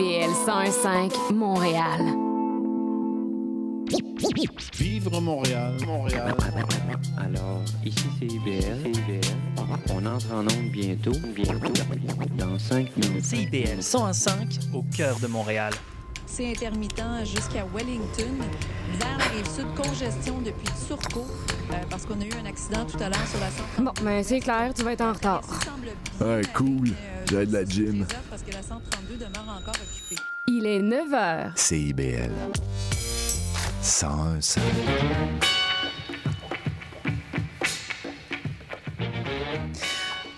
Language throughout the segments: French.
CIBL 101.5 Montréal. Vivre Montréal, Montréal. Alors, ici c'est IBL. On entre en onde bientôt, bientôt, dans 5 minutes. CIBL 105 au cœur de Montréal. C'est intermittent jusqu'à Wellington. Vers la rive sud, congestion depuis Turcot, euh, parce qu'on a eu un accident tout à l'heure sur la 132. Bon, ben c'est clair, tu vas être en retard. Ouais, cool. J'ai de la gym. Parce que la 132 demeure encore occupée. Il est 9 h. CIBL. 101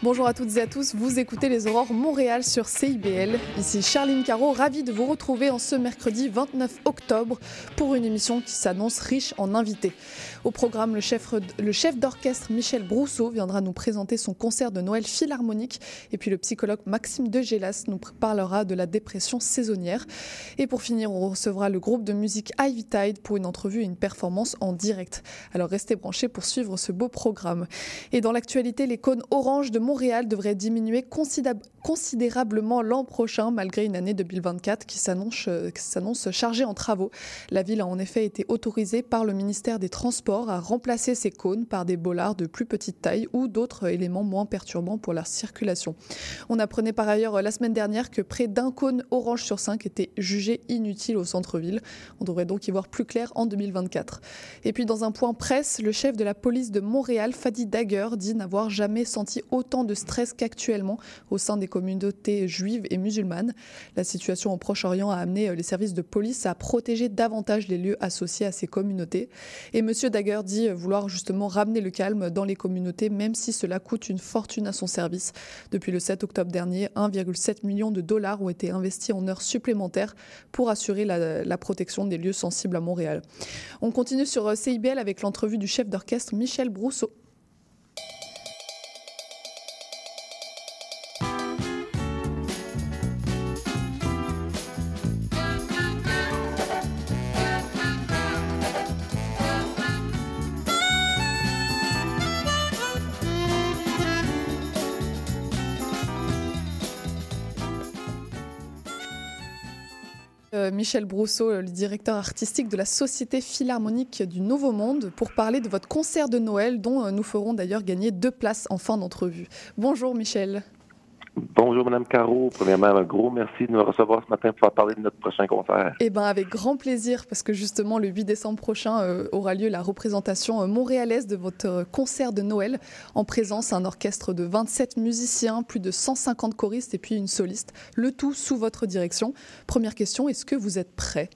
Bonjour à toutes et à tous, vous écoutez les Aurores Montréal sur CIBL. Ici Charline Caro, ravie de vous retrouver en ce mercredi 29 octobre pour une émission qui s'annonce riche en invités. Au programme, le chef, d'orchestre Michel Brousseau viendra nous présenter son concert de Noël philharmonique et puis le psychologue Maxime Degélas nous parlera de la dépression saisonnière. Et pour finir, on recevra le groupe de musique Ivy Tide pour une entrevue et une performance en direct. Alors restez branchés pour suivre ce beau programme. Et dans l'actualité, les cônes orange de Montréal devraient diminuer considérablement l'an prochain malgré une année 2024 qui s'annonce chargée en travaux. La ville a en effet été autorisée par le ministère des Transports à remplacer ces cônes par des bollards de plus petite taille ou d'autres éléments moins perturbants pour la circulation. On apprenait par ailleurs la semaine dernière que près d'un cône orange sur cinq était jugé inutile au centre-ville. On devrait donc y voir plus clair en 2024. Et puis dans un point presse, le chef de la police de Montréal, Fadi Dagger, dit n'avoir jamais senti autant de stress qu'actuellement au sein des communautés juives et musulmanes. La situation au Proche-Orient a amené les services de police à protéger davantage les lieux associés à ces communautés. Et Monsieur Dagger dit vouloir justement ramener le calme dans les communautés, même si cela coûte une fortune à son service. Depuis le 7 octobre dernier, 1,7 million de dollars ont été investis en heures supplémentaires pour assurer la, la protection des lieux sensibles à Montréal. On continue sur CIBL avec l'entrevue du chef d'orchestre Michel Brousseau. Michel Brousseau, le directeur artistique de la Société Philharmonique du Nouveau Monde, pour parler de votre concert de Noël dont nous ferons d'ailleurs gagner deux places en fin d'entrevue. Bonjour Michel. Bonjour Madame Caro. Premièrement, un gros merci de nous recevoir ce matin pour parler de notre prochain concert. Eh bien, avec grand plaisir, parce que justement, le 8 décembre prochain euh, aura lieu la représentation euh, montréalaise de votre concert de Noël, en présence d'un orchestre de 27 musiciens, plus de 150 choristes et puis une soliste, le tout sous votre direction. Première question, est-ce que vous êtes prêt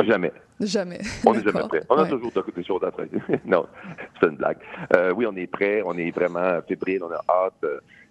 Jamais. Jamais. On n'est jamais prêt. On a toujours des choses à faire. non, c'est une blague. Euh, oui, on est prêt. On est vraiment fébrile. On a hâte.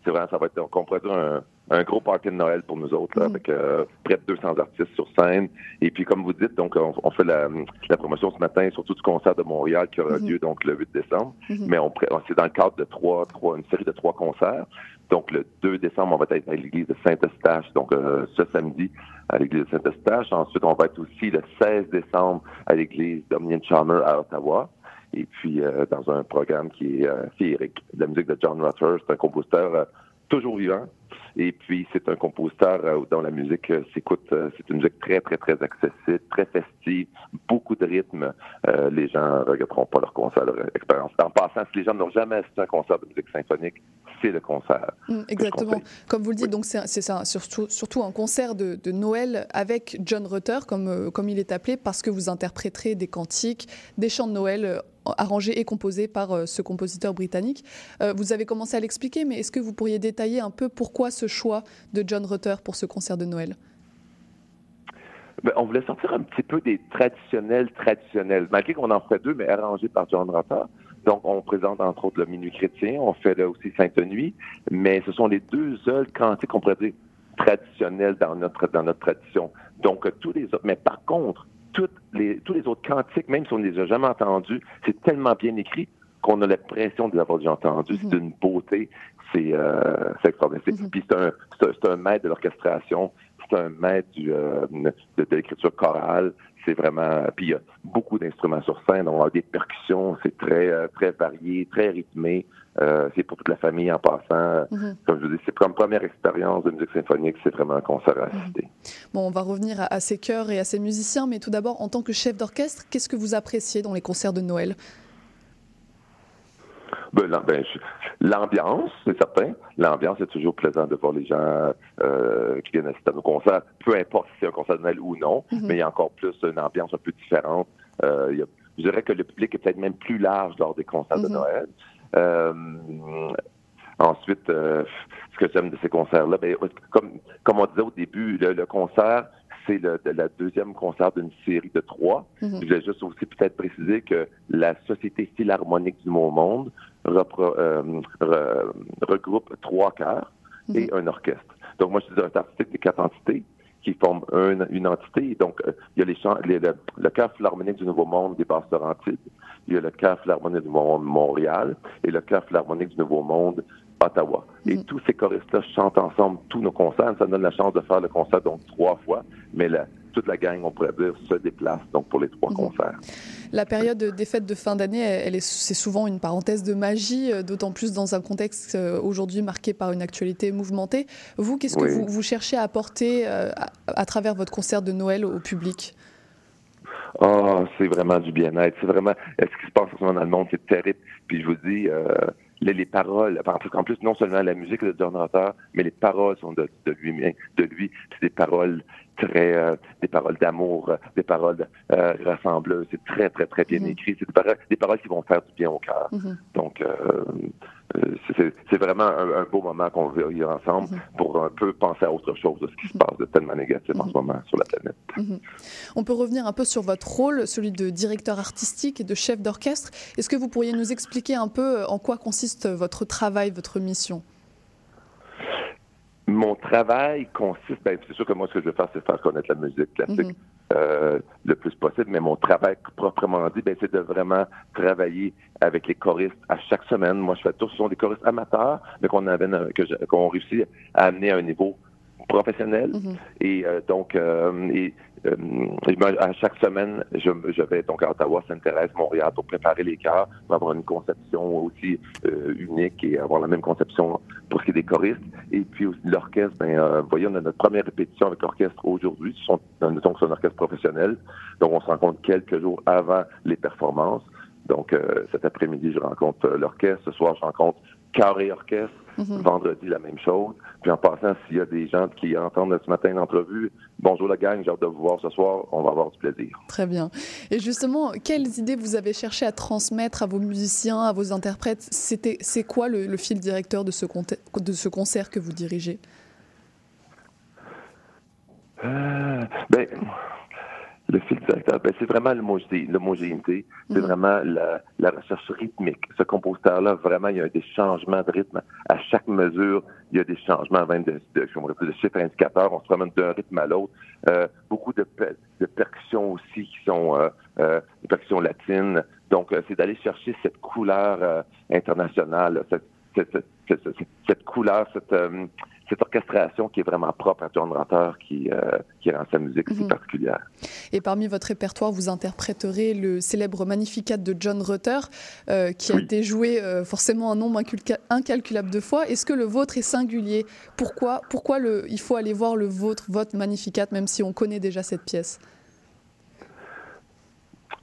C'est vraiment, ça va être, on pourrait dire un, un gros party de Noël pour nous autres, là, Mm. avec euh, près de 200 artistes sur scène. Et puis, comme vous dites, donc, on, on fait la, la promotion ce matin, surtout du concert de Montréal qui aura Mhm. lieu donc le 8 décembre. Mhm. Mais on, c'est dans le cadre de trois, trois, une série de trois concerts. Donc, le 2 décembre, on va être à l'église de Saint-Eustache, donc euh, ce samedi à l'église de Saint-Eustache. Ensuite, on va être aussi le 16 décembre à l'église Dominion Chalmer à Ottawa. Et puis, euh, dans un programme qui est euh, féerique, de la musique de John Rutter. C'est un compositeur euh, toujours vivant. Et puis, c'est un compositeur euh, dont la musique euh, s'écoute. euh, c'est une musique très, très, très accessible, très festive, beaucoup de rythme. Euh, les gens ne regretteront pas leur concert, leur expérience. En passant, si les gens n'ont jamais assisté à un concert de musique symphonique, c'est le concert. Mm, Exactement. Comme vous le dites, donc c'est surtout, surtout un concert de, de Noël avec John Rutter, comme, euh, comme il est appelé, parce que vous interpréterez des cantiques, des chants de Noël euh, arrangés et composés par euh, ce compositeur britannique. Euh, vous avez commencé à l'expliquer, mais est-ce que vous pourriez détailler un peu pourquoi ce choix de John Rutter pour ce concert de Noël? Ben, on voulait sortir un petit peu des traditionnels traditionnels, malgré qu'on en fait deux, mais arrangés par John Rutter. Donc, on présente entre autres le Minuit chrétien, on fait là aussi Sainte Nuit, mais ce sont les deux seuls cantiques, on pourrait dire, traditionnels dans notre, dans notre tradition. Donc, euh, tous les autres, mais par contre, toutes les, tous les autres cantiques, même si on ne les a jamais entendus, c'est tellement bien écrit qu'on a l'impression de les avoir déjà entendus. C'est d'une beauté, c'est euh, extraordinaire. C'est- Puis c'est un, c'est un, maître de l'orchestration, c'est un maître du, euh, de, de l'écriture chorale. C'est vraiment. Puis il y a beaucoup d'instruments sur scène. On a des percussions. C'est très euh, très varié, très rythmé. Euh, c'est pour toute la famille en passant. Mhm. Comme je vous dis, c'est comme première expérience de musique symphonique, c'est vraiment un concert à assister. Bon, on va revenir à, à ces chœurs et à ces musiciens, mais tout d'abord, en tant que chef d'orchestre, qu'est-ce que vous appréciez dans les concerts de Noël? Ben, ben, L'ambiance, c'est certain. L'ambiance, c'est toujours plaisant de voir les gens euh, qui viennent assister à nos concerts, peu importe si c'est un concert de Noël ou non, Mhm. mais il y a encore plus une ambiance un peu différente. Euh, il y a- je dirais que le public est peut-être même plus large lors des concerts de Mhm. Noël. Euh, ensuite, ce que j'aime de ces concerts-là, ben, comme, comme on disait au début, le, le concert, c'est le, de la deuxième concert d'une série de trois. Mhm. Je voulais juste aussi peut-être préciser que la Société philharmonique du Nouveau Monde euh, re- regroupe trois chœurs et un orchestre. Donc moi, je suis directeur artistique des quatre entités qui forment un- une entité. Donc, euh, il y a les chants, les- le, le chœur philharmonique du Nouveau Monde des Basses-Laurentides, il y a le chœur philharmonique du Nouveau Monde Montréal et le chœur philharmonique du Nouveau Monde Ottawa. Et tous ces choristes-là chantent ensemble tous nos concerts. Ça donne la chance de faire le concert donc trois fois, mais la- toute la gang, on pourrait dire, se déplace donc pour les trois concerts. La période des fêtes de fin d'année, elle est, c'est souvent une parenthèse de magie, euh, d'autant plus dans un contexte euh, aujourd'hui marqué par une actualité mouvementée. Vous, qu'est-ce que vous, vous cherchez à apporter euh, à, à travers votre concert de Noël au public? Ah, c'est vraiment du bien-être. C'est vraiment ce qui se passe en ce moment dans le monde, c'est terrible. Puis je vous dis, euh, les, les paroles, parce qu'en plus, non seulement la musique de John mais les paroles sont de, de lui, de lui. C'est des paroles très, euh, des paroles d'amour, des paroles euh, rassembleuses. C'est très, très, très bien Mhm. écrit. C'est des paroles, des paroles qui vont faire du bien au cœur. Mhm. Donc, euh, c'est vraiment un, un beau moment qu'on veut vivre ensemble Mhm. pour un peu penser à autre chose de ce qui se passe de tellement négatif en ce moment sur la planète. Mhm. On peut revenir un peu sur votre rôle, celui de directeur artistique et de chef d'orchestre. Est-ce que vous pourriez nous expliquer un peu euh, en quoi consiste votre travail, votre mission? Mon travail consiste, ben, c'est sûr que moi, ce que je veux faire, c'est faire connaître la musique classique. Euh, le plus possible, mais mon travail proprement dit, ben, c'est de vraiment travailler avec les choristes à chaque semaine. Moi, je fais tout, ce sont des choristes amateurs, mais qu'on amène, que je- qu'on réussit à amener à un niveau professionnel. Mhm. Et euh, donc, euh, et, euh, moi, à chaque semaine, je, vais donc à Ottawa, Sainte-Thérèse, Montréal pour préparer les chœurs, pour avoir une conception aussi euh, unique et avoir la même conception pour ce qui est des choristes. Et puis aussi l'orchestre, ben, euh, voyez, on a notre première répétition avec l'orchestre aujourd'hui. Sont, notons que c'est un orchestre professionnel. Donc, on se rencontre quelques jours avant les performances. Donc, euh, cet après-midi, je rencontre euh, l'orchestre. Ce soir, je rencontre et orchestre. Mhm. Vendredi, la même chose. Puis en passant, s'il y a des gens qui entendent ce matin l'entrevue, bonjour la gang, j'ai hâte de vous voir ce soir, on va avoir du plaisir. Très bien. Et justement, quelles idées vous avez cherché à transmettre à vos musiciens, à vos interprètes? C'était, C'est quoi le, le fil directeur de ce, conte- de ce concert que vous dirigez? Euh, ben, le fil directeur, ben, c'est vraiment l'homogé- l'homogénéité, c'est Mhm. vraiment la, la recherche rythmique. Ce compositeur-là, vraiment, il y a des changements de rythme. À chaque mesure, il y a des changements même de, de, appelle, de chiffres indicateurs. On se promène d'un rythme à l'autre. Euh, beaucoup de, de percussions aussi qui sont euh, euh, des percussions latines. Donc, euh, c'est d'aller chercher cette couleur euh, internationale, cette, cette, cette, cette- cette couleur, cette, euh, cette orchestration qui est vraiment propre à John Rutter, qui, euh, qui rend sa musique si Mhm. particulière. Et parmi votre répertoire, vous interpréterez le célèbre Magnificat de John Rutter, euh, qui a été joué euh, forcément un nombre incalculable de fois. Est-ce que le vôtre est singulier? Pourquoi, pourquoi le, il faut aller voir le vôtre, votre Magnificat, même si on connaît déjà cette pièce?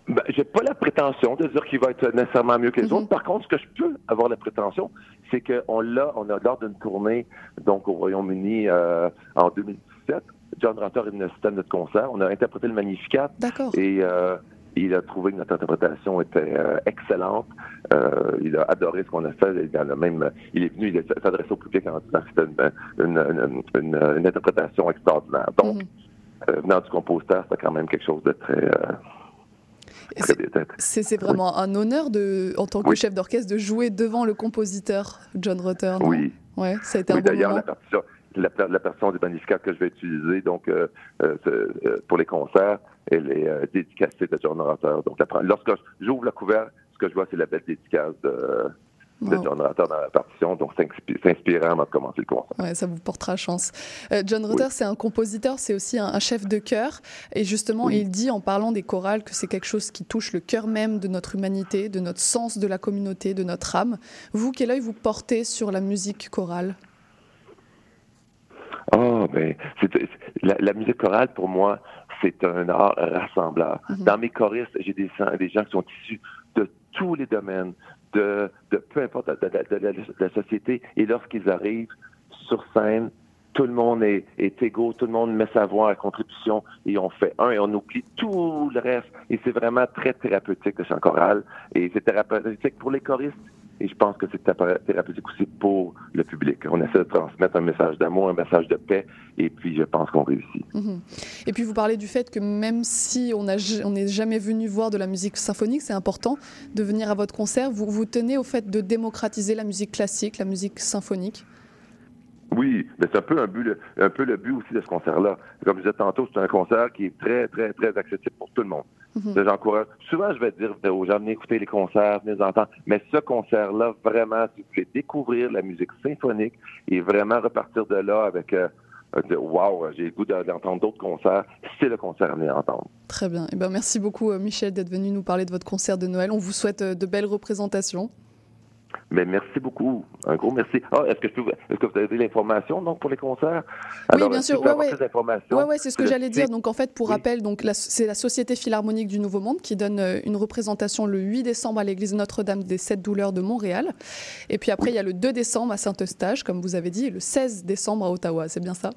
Ben, j'ai pas la prétention de dire qu'il va être nécessairement mieux que les Mhm. autres. Par contre, ce que je peux avoir la prétention, c'est qu'on l'a, on a lors d'une tournée donc au Royaume-Uni euh, en 2017, John Rutter est venu assister à notre concert. On a interprété le Magnificat D'accord. et euh, il a trouvé que notre interprétation était euh, excellente. Euh, il a adoré ce qu'on a fait. Il, a même, il est venu, il s'est adressé au public en disant que c'était une, une, une, une- interprétation extraordinaire. Donc, Mhm. euh, venant du compositeur, c'était quand même quelque chose de très, euh, très c'est- vraiment un honneur de, en tant que Oui. chef d'orchestre de jouer devant le compositeur John Rutter. Oui. Ouais, ça a été Oui, un bon d'ailleurs, moment. la partition, la, la partition Magnificat que je vais utiliser donc euh, euh, euh, pour les concerts, elle est euh, dédicacée de John Rutter. Donc, lorsque j'ouvre la couverture, ce que je vois, c'est la belle dédicace de, de John Rutter dans la partition, donc s'inspirant avant de commencer le concert. Ouais, ça vous portera chance. Euh, John Rutter, c'est un compositeur, c'est aussi un, chef de chœur, et justement, il dit en parlant des chorales que c'est quelque chose qui touche le cœur même de notre humanité, de notre sens de la communauté, de notre âme. Vous, quel œil vous portez sur la musique chorale? Oh, ben, la, la, musique chorale, pour moi, c'est un art rassembleur. Mhm. Dans mes choristes, j'ai des, des gens qui sont issus de tous les domaines, de, peu importe de, la société. Et lorsqu'ils arrivent sur scène, tout le monde est, est, égaux, tout le monde met sa voix à contribution et on fait un et on oublie tout le reste. Et c'est vraiment très thérapeutique le chant choral. Et c'est thérapeutique pour les choristes et je pense que c'est thérapeutique aussi pour le public. On essaie de transmettre un message d'amour, un message de paix, et puis je pense qu'on réussit. Mhm. Et puis vous parlez du fait que même si on n'est jamais venu voir de la musique symphonique, c'est important de venir à votre concert. Vous vous tenez au fait de démocratiser la musique classique, la musique symphonique? Oui, mais c'est un peu un but, un peu le but aussi de ce concert-là. Comme je disais tantôt, c'est un concert qui est très, très, très accessible pour tout le monde. Mhm. J'encourage. Souvent, je vais dire aux gens, venez écouter les concerts, venez entendre. Mais ce concert-là, vraiment, si vous voulez découvrir la musique symphonique et vraiment repartir de là avec euh, Wow, j'ai le goût d'entendre d'autres concerts. C'est le concert à venir entendre. Très bien. Eh ben, merci beaucoup, euh, Michel, d'être venu nous parler de votre concert de Noël. On vous souhaite euh, de belles représentations. Mais merci beaucoup. Un gros merci. Ah, est-ce que, est que vous avez l'information donc pour les concerts? Oui, bien sûr. Oui, ouais, ouais, c'est ce que j'allais dire. Donc en fait, pour rappel, donc c'est la Société Philharmonique du Nouveau Monde qui donne euh, une représentation le 8 décembre à l'église Notre-Dame des Sept Douleurs de Montréal. Et puis après, il y a le 2 décembre à Saint-Eustache, comme vous avez dit, et le 16 décembre à Ottawa. C'est bien ça?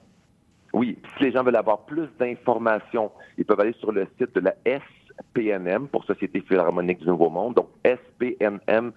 Oui. Si les gens veulent avoir plus d'informations, ils peuvent aller sur le site de la SPNM pour Société Philharmonique du Nouveau Monde, donc spnm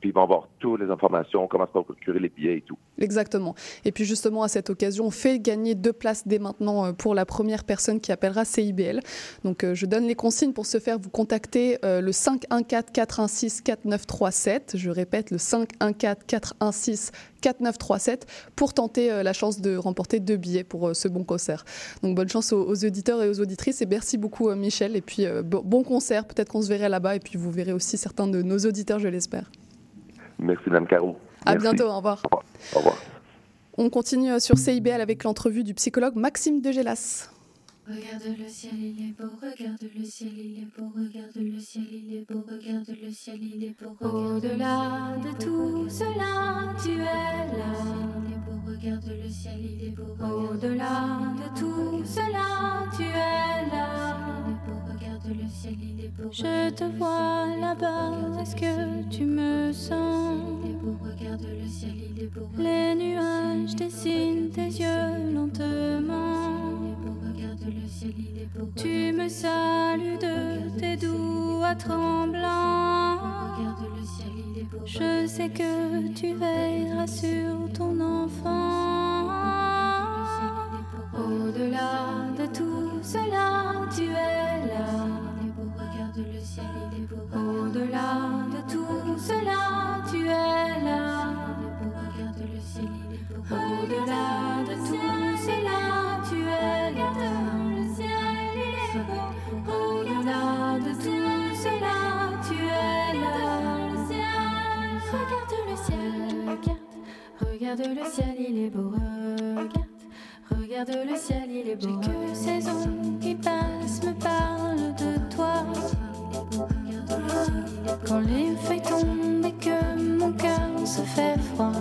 puis ils vont avoir toutes les informations, comment se procurer les billets et tout. Exactement. Et puis justement, à cette occasion, on fait gagner deux places dès maintenant euh, pour la première personne qui appellera CIBL. Donc euh, je donne les consignes pour ce faire. Vous contactez euh, le 514-416-4937. Je répète, le 514-416-4937 pour tenter la chance de remporter deux billets pour ce bon concert. Donc bonne chance aux, auditeurs et aux auditrices et merci beaucoup Michel. Et puis bon concert, peut-être qu'on se verrait là-bas et puis vous verrez aussi certains de nos auditeurs, je l'espère. Merci Mme Caro. À bientôt, au revoir. Au revoir. On continue sur CIBL avec l'entrevue du psychologue Maxime Degélas. Regarde le ciel, il est beau, regarde le ciel, il est beau, regarde le ciel, il est beau, regarde le ciel, il est beau. Au-delà de tout cela, tu es là. Il est beau, regarde le ciel, il est beau. Au-delà de tout cela, tu es là. Il est beau, regarde le ciel, il est beau. Je te vois là-bas, est-ce que tu me sens Il est beau, regarde le ciel, il est beau. Les nuages dessinent tes yeux lentement. Tu me salues de tes doigts tremblants. Je sais que tu veilleras sur ton enfant. Au-delà regarde le ciel, il est beau. Regarde, regarde le ciel, il est beau. J'ai que ces ondes qui passent me parlent de toi. Quand les feuilles tombent et que mon cœur se fait froid.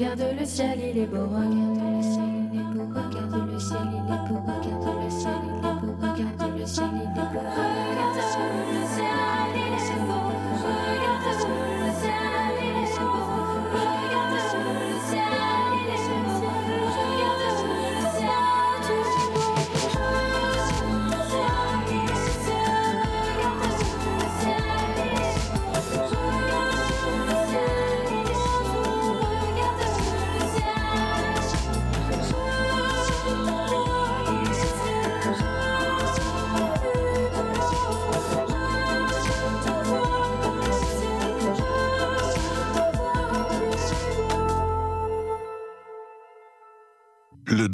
Regarde, le ciel, il est beau. Regarde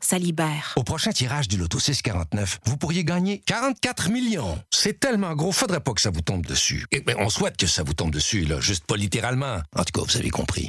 ça libère. Au prochain tirage du Loto 649, vous pourriez gagner 44 millions. C'est tellement gros, faudrait pas que ça vous tombe dessus. Et, ben, on souhaite que ça vous tombe dessus, là, juste pas littéralement. En tout cas, vous avez compris.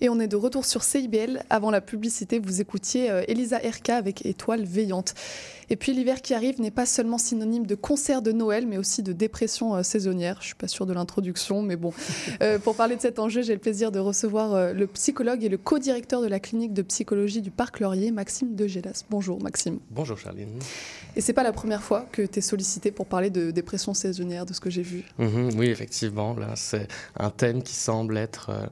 Et on est de retour sur CIBL. Avant la publicité, vous écoutiez euh, Elisa Erka avec Étoile veillante. Et puis l'hiver qui arrive n'est pas seulement synonyme de concert de Noël, mais aussi de dépression euh, saisonnière. Je suis pas sûre de l'introduction, mais bon. Euh, pour parler de cet enjeu, j'ai le plaisir de recevoir euh, le psychologue et le co-directeur de la clinique de psychologie du Parc Laurier, Maxime Degélas. Bonjour Maxime. Bonjour Charline. Et c'est pas la première fois que tu es sollicité pour parler de dépression saisonnière, de ce que j'ai vu. Mhm, oui, effectivement, là, c'est un thème qui semble être euh,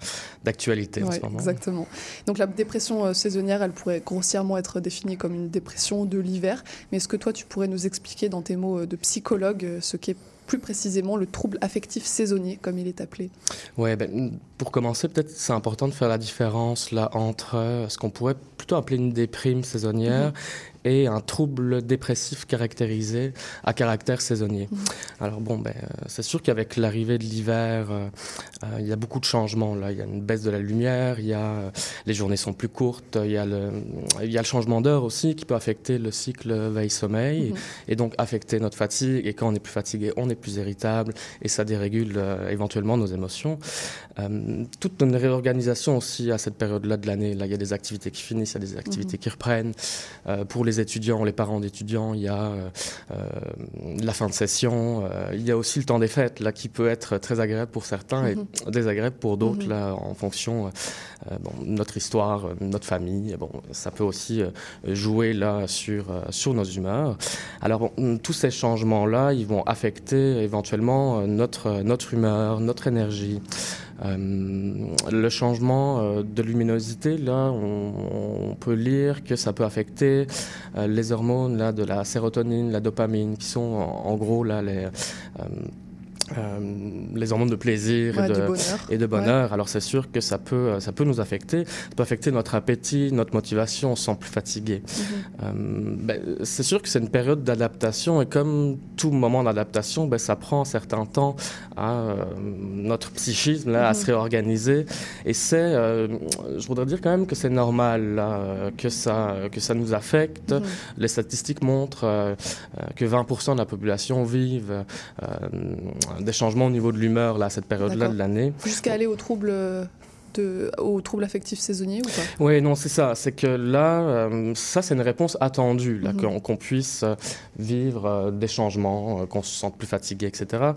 d'actualité en Ouais, ce moment. Exactement. Donc la dépression euh, saisonnière, elle pourrait grossièrement être définie comme une dépression de l'hiver. Mais est-ce que toi, tu pourrais nous expliquer dans tes mots euh, de psychologue euh, ce qu'est plus précisément le trouble affectif saisonnier, comme il est appelé? Ouais, ben, pour commencer, peut-être c'est important de faire la différence là entre ce qu'on pourrait plutôt appeler une déprime saisonnière et un trouble dépressif caractérisé à caractère saisonnier. Alors bon, ben, euh, c'est sûr qu'avec l'arrivée de l'hiver, euh, euh, il y a beaucoup de changements. Là, il y a une baisse de la lumière, il y a les journées sont plus courtes, il y a le, il y a le changement d'heure aussi qui peut affecter le cycle veille-sommeil Mhm. et donc affecter notre fatigue. Et quand on est plus fatigué, on est plus irritable et ça dérégule euh, éventuellement nos émotions. Euh, toute une réorganisation aussi à cette période-là de l'année. Là, il y a des activités qui finissent, il y a des activités Mhm. qui reprennent. Euh, pour les étudiants, les parents d'étudiants, il y a euh, euh, la fin de session. euh, il y a aussi le temps des fêtes, là, qui peut être très agréable pour certains Mhm. et désagréable pour d'autres, Mhm. là, en fonction bon, notre histoire, notre famille. Bon, ça peut aussi jouer là sur sur nos humeurs. Alors bon, hum, tous ces changements-là, ils vont affecter éventuellement notre notre humeur, notre énergie. Euh, le changement euh, de luminosité, là, on, peut lire que ça peut affecter euh, les hormones là, de la sérotonine, la dopamine, qui sont en, en gros là, les, euh, les hormones de plaisir Ouais, et, de, bonheur. et de bonheur. Alors c'est sûr que ça peut, euh, ça peut nous affecter. Ça peut affecter notre appétit, notre motivation, on se sent plus fatigué. Euh, ben, c'est sûr que c'est une période d'adaptation et comme tout moment d'adaptation, ben, ça prend un certain temps à euh, notre psychisme là, à Mhm. se réorganiser. Et c'est, euh, je voudrais dire quand même que c'est normal là, que, ça, que ça nous affecte. Mhm. Les statistiques montrent que 20% de la population euh, des changements au niveau de l'humeur là, à cette période-là de l'année. Jusqu'à aller au trouble, euh, de, au trouble affectif saisonnier ou pas? Oui, non, c'est ça. C'est que là, euh, ça, c'est une réponse attendue, là, Mhm. qu'on puisse euh, vivre euh, des changements, euh, qu'on se sente plus fatigué, etc.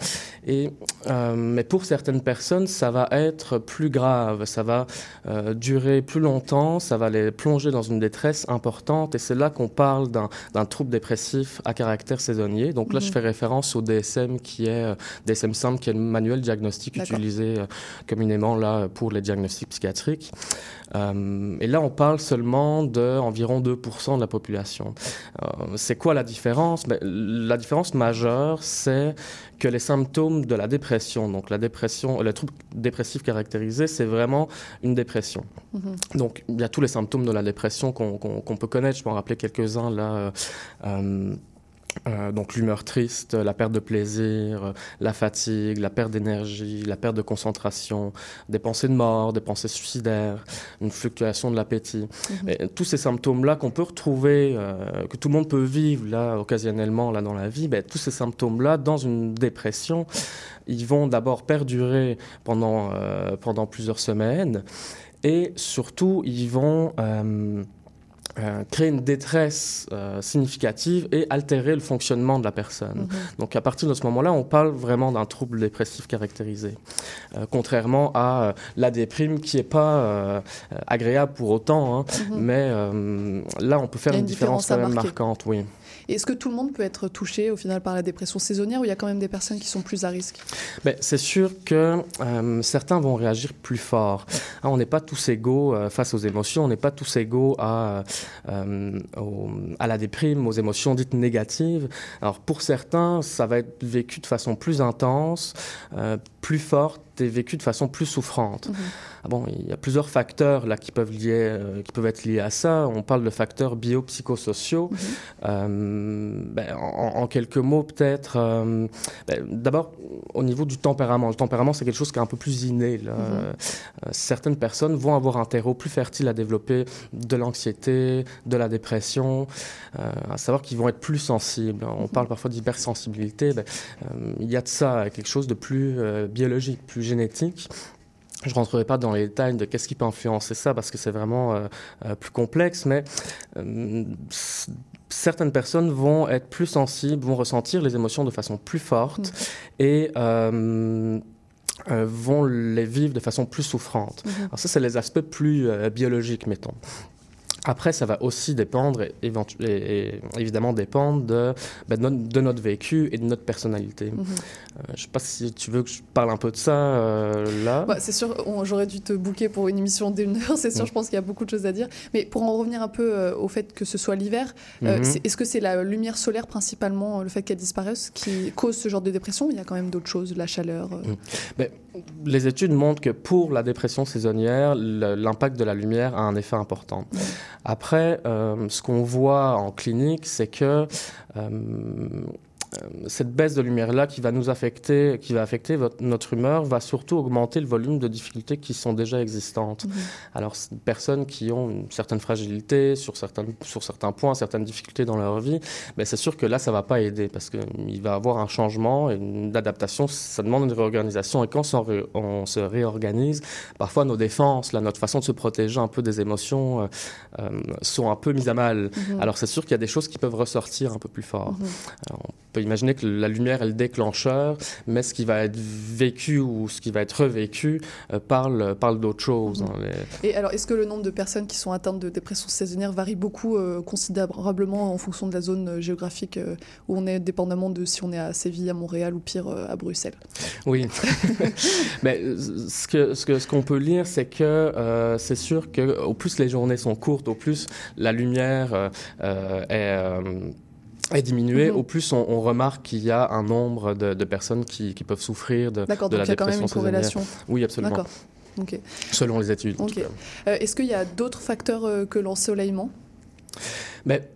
Et, euh, mais pour certaines personnes, ça va être plus grave, ça va euh, durer plus longtemps, ça va les plonger dans une détresse importante. Et c'est là qu'on parle d'un trouble dépressif à caractère saisonnier. Donc là, je Mhm. fais référence au DSM qui est euh, DSM simple, qui est le manuel diagnostique utilisé euh, communément là pour les diagnostics diagnostic psychiatrique. Euh, et là, on parle seulement d'environ 2% de la population. Euh, c'est quoi la différence? Ben, La différence majeure, c'est que les symptômes de la dépression, donc la dépression, le trouble dépressif caractérisé, c'est vraiment une dépression. Mhm. Donc, il y a tous les symptômes de la dépression qu'on peut connaître. Je peux en rappeler quelques-uns là. Euh, euh, donc l'humeur triste, la perte de plaisir, euh, la fatigue, la perte d'énergie, la perte de concentration, des pensées de mort, des pensées suicidaires, une fluctuation de l'appétit. Mhm. Tous ces symptômes-là qu'on peut retrouver, euh, que tout le monde peut vivre là occasionnellement là dans la vie, ben, tous ces symptômes-là dans une dépression, ils vont d'abord perdurer pendant, pendant plusieurs semaines et surtout ils vont euh, créer une détresse euh, significative et altérer le fonctionnement de la personne. Mhm. Donc à partir de ce moment-là, on parle vraiment d'un trouble dépressif caractérisé, euh, contrairement à la déprime qui n'est pas agréable pour autant, hein, Mhm. mais là on peut faire une, une différence, différence quand même marquante, oui. Est-ce que tout le monde peut être touché au final par la dépression saisonnière ou il y a quand même des personnes qui sont plus à risque? Ben, c'est sûr que euh, certains vont réagir plus fort. Hein, on n'est pas tous égaux euh, face aux émotions, on n'est pas tous égaux à, euh, à la déprime, aux émotions dites négatives. Alors pour certains, ça va être vécu de façon plus intense, plus forte et vécu de façon plus souffrante. Mhm. Ah bon, il y a plusieurs facteurs là qui peuvent, lier, euh, qui peuvent être liés à ça. On parle de facteurs biopsychosociaux. Euh, ben, en, en quelques mots, peut-être. euh, ben, D'abord, au niveau du tempérament. Le tempérament, c'est quelque chose qui est un peu plus inné. là. Euh, certaines personnes vont avoir un terreau plus fertile à développer de l'anxiété, de la dépression, à savoir qu'ils vont être plus sensibles. On parle parfois d'hypersensibilité. Ben, il y a de ça quelque chose de plus biologique, plus génétique. Je ne rentrerai pas dans les détails de qu'est-ce qui peut influencer ça parce que c'est vraiment euh, euh, plus complexe, mais euh, certaines personnes vont être plus sensibles, vont ressentir les émotions de façon plus forte et euh, euh, vont les vivre de façon plus souffrante. Mhm. Alors ça, c'est les aspects plus euh, biologiques, mettons. Après, ça va aussi dépendre, et, éventu- et- et évidemment dépendre de, ben, de, notre, de notre vécu et de notre personnalité. Mhm. Euh, je ne sais pas si tu veux que je parle un peu de ça euh, là. Bah, c'est sûr, j'aurais dû te booker pour une émission d'une heure, c'est sûr, Mm. je pense qu'il y a beaucoup de choses à dire. Mais pour en revenir un peu euh, au fait que ce soit l'hiver, Mhm. est-ce que c'est la lumière solaire principalement, le fait qu'elle disparaisse, qui cause ce genre de dépression ou il y a quand même d'autres choses, la chaleur Mm. Ben, les études montrent que pour la dépression saisonnière, l'impact de la lumière a un effet important. Après, euh, ce qu'on voit en clinique, c'est que euh, cette baisse de lumière-là qui va nous affecter, qui va affecter votre- notre humeur, va surtout augmenter le volume de difficultés qui sont déjà existantes. Mhm. Alors, personnes qui ont une certaine fragilité sur certains, sur certains points, certaines difficultés dans leur vie, ben, c'est sûr que là, ça va pas aider parce qu'il va y avoir un changement, une adaptation, ça demande une réorganisation. Et quand on se ré- on se réorganise, parfois nos défenses, là, notre façon de se protéger un peu des émotions euh, euh, sont un peu mises à mal. Mhm. Alors, c'est sûr qu'il y a des choses qui peuvent ressortir un peu plus fort. Mhm. Alors, on peut imaginer que la lumière est le déclencheur, mais ce qui va être vécu ou ce qui va être revécu euh, parle, parle d'autre chose. hein. Les- Et alors, est-ce que le nombre de personnes qui sont atteintes de dépression saisonnière varie beaucoup, euh, considérablement en fonction de la zone euh, géographique euh, où on est, dépendamment de si on est à Séville, à Montréal ou pire à Bruxelles? Oui. Mais ce que ce que ce qu'on peut lire, c'est que c'est sûr que au plus les journées sont courtes, au plus la lumière est est diminuée, Mhm. au plus on, on remarque qu'il y a un nombre de, de personnes qui, qui peuvent souffrir de, D'accord, de donc la il y a quand même une corrélation. Oui, absolument. D'accord. Selon les études. Euh, Est-ce qu'il y a d'autres facteurs euh, que l'ensoleillement? Mais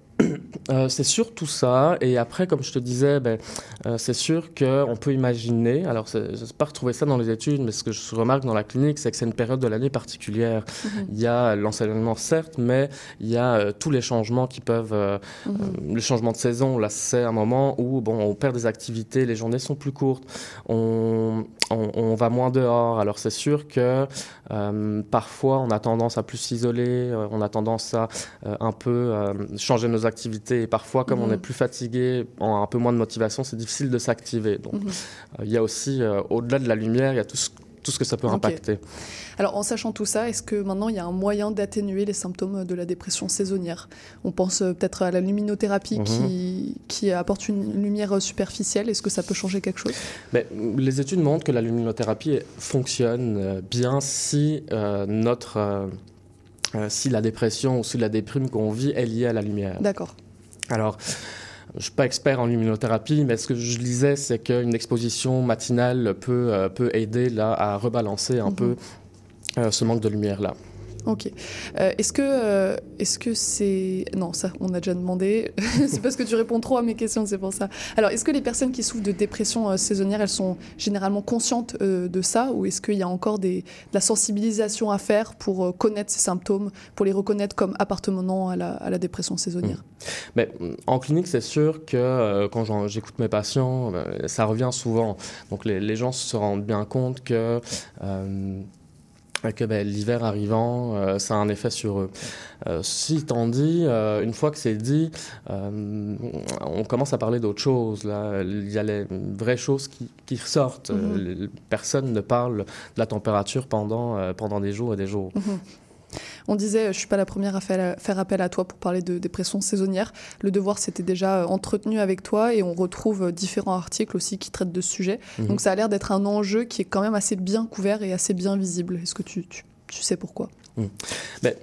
euh, c'est surtout ça. Et après, comme je te disais, ben, euh, c'est sûr qu'on peut imaginer, alors je n'ai pas retrouvé ça dans les études, mais ce que je remarque dans la clinique, c'est que c'est une période de l'année particulière. Mhm. Il y a l'enseignement, certes, mais il y a euh, tous les changements qui peuvent... euh, Mhm. euh, le changement de saison, là, c'est un moment où bon, on perd des activités, les journées sont plus courtes, on, on, on va moins dehors. Alors c'est sûr que euh, parfois on a tendance à plus s'isoler, euh, on a tendance à euh, un peu euh, changer nos activités. Et parfois, comme on est plus fatigué, on a un peu moins de motivation, c'est difficile de s'activer. Donc Mhm. euh, il y a aussi, euh, au-delà de la lumière, il y a tout ce tout ce que ça peut impacter. Alors, en sachant tout ça, est-ce que maintenant il y a un moyen d'atténuer les symptômes de la dépression saisonnière? On pense euh, peut-être à la luminothérapie qui, qui apporte une lumière superficielle. Est-ce que ça peut changer quelque chose? Mais les études montrent que la luminothérapie fonctionne bien si euh, notre si la dépression ou si la déprime qu'on vit est liée à la lumière. D'accord. Alors, je suis pas expert en luminothérapie, mais ce que je lisais, c'est qu'une exposition matinale peut, euh, peut aider là, à rebalancer un Mhm. peu euh, ce manque de lumière-là. Ok. Euh, est-ce que euh, est-ce que c'est non ça on a déjà demandé. c'est parce que tu réponds trop à mes questions, c'est pour ça. Alors est-ce que les personnes qui souffrent de dépression euh, saisonnière, elles sont généralement conscientes de ça ou est-ce qu'il y a encore des, de la sensibilisation à faire pour connaître ces symptômes, pour les reconnaître comme appartenant à la, à la dépression saisonnière? Mais mm, en clinique, c'est sûr que quand j'écoute mes patients, euh, ça revient souvent. Donc les gens se rendent bien compte que, euh, que ben, l'hiver arrivant, euh, ça a un effet sur eux. Euh, ceci étant dit, euh, une fois que c'est dit, on commence à parler d'autre chose. Là. Il y a les vraies choses qui, qui ressortent. Les- Personne ne parle de la température pendant, pendant des jours et des jours. Mhm. On disait, je suis pas la première à faire, appel à toi pour parler de dépression saisonnière. Le devoir s'était déjà euh, entretenu avec toi et on retrouve euh, différents articles aussi qui traitent de ce sujet. Mhm. Donc ça a l'air d'être un enjeu qui est quand même assez bien couvert et assez bien visible. Est-ce que tu, tu, tu sais pourquoi? Mm. Ben,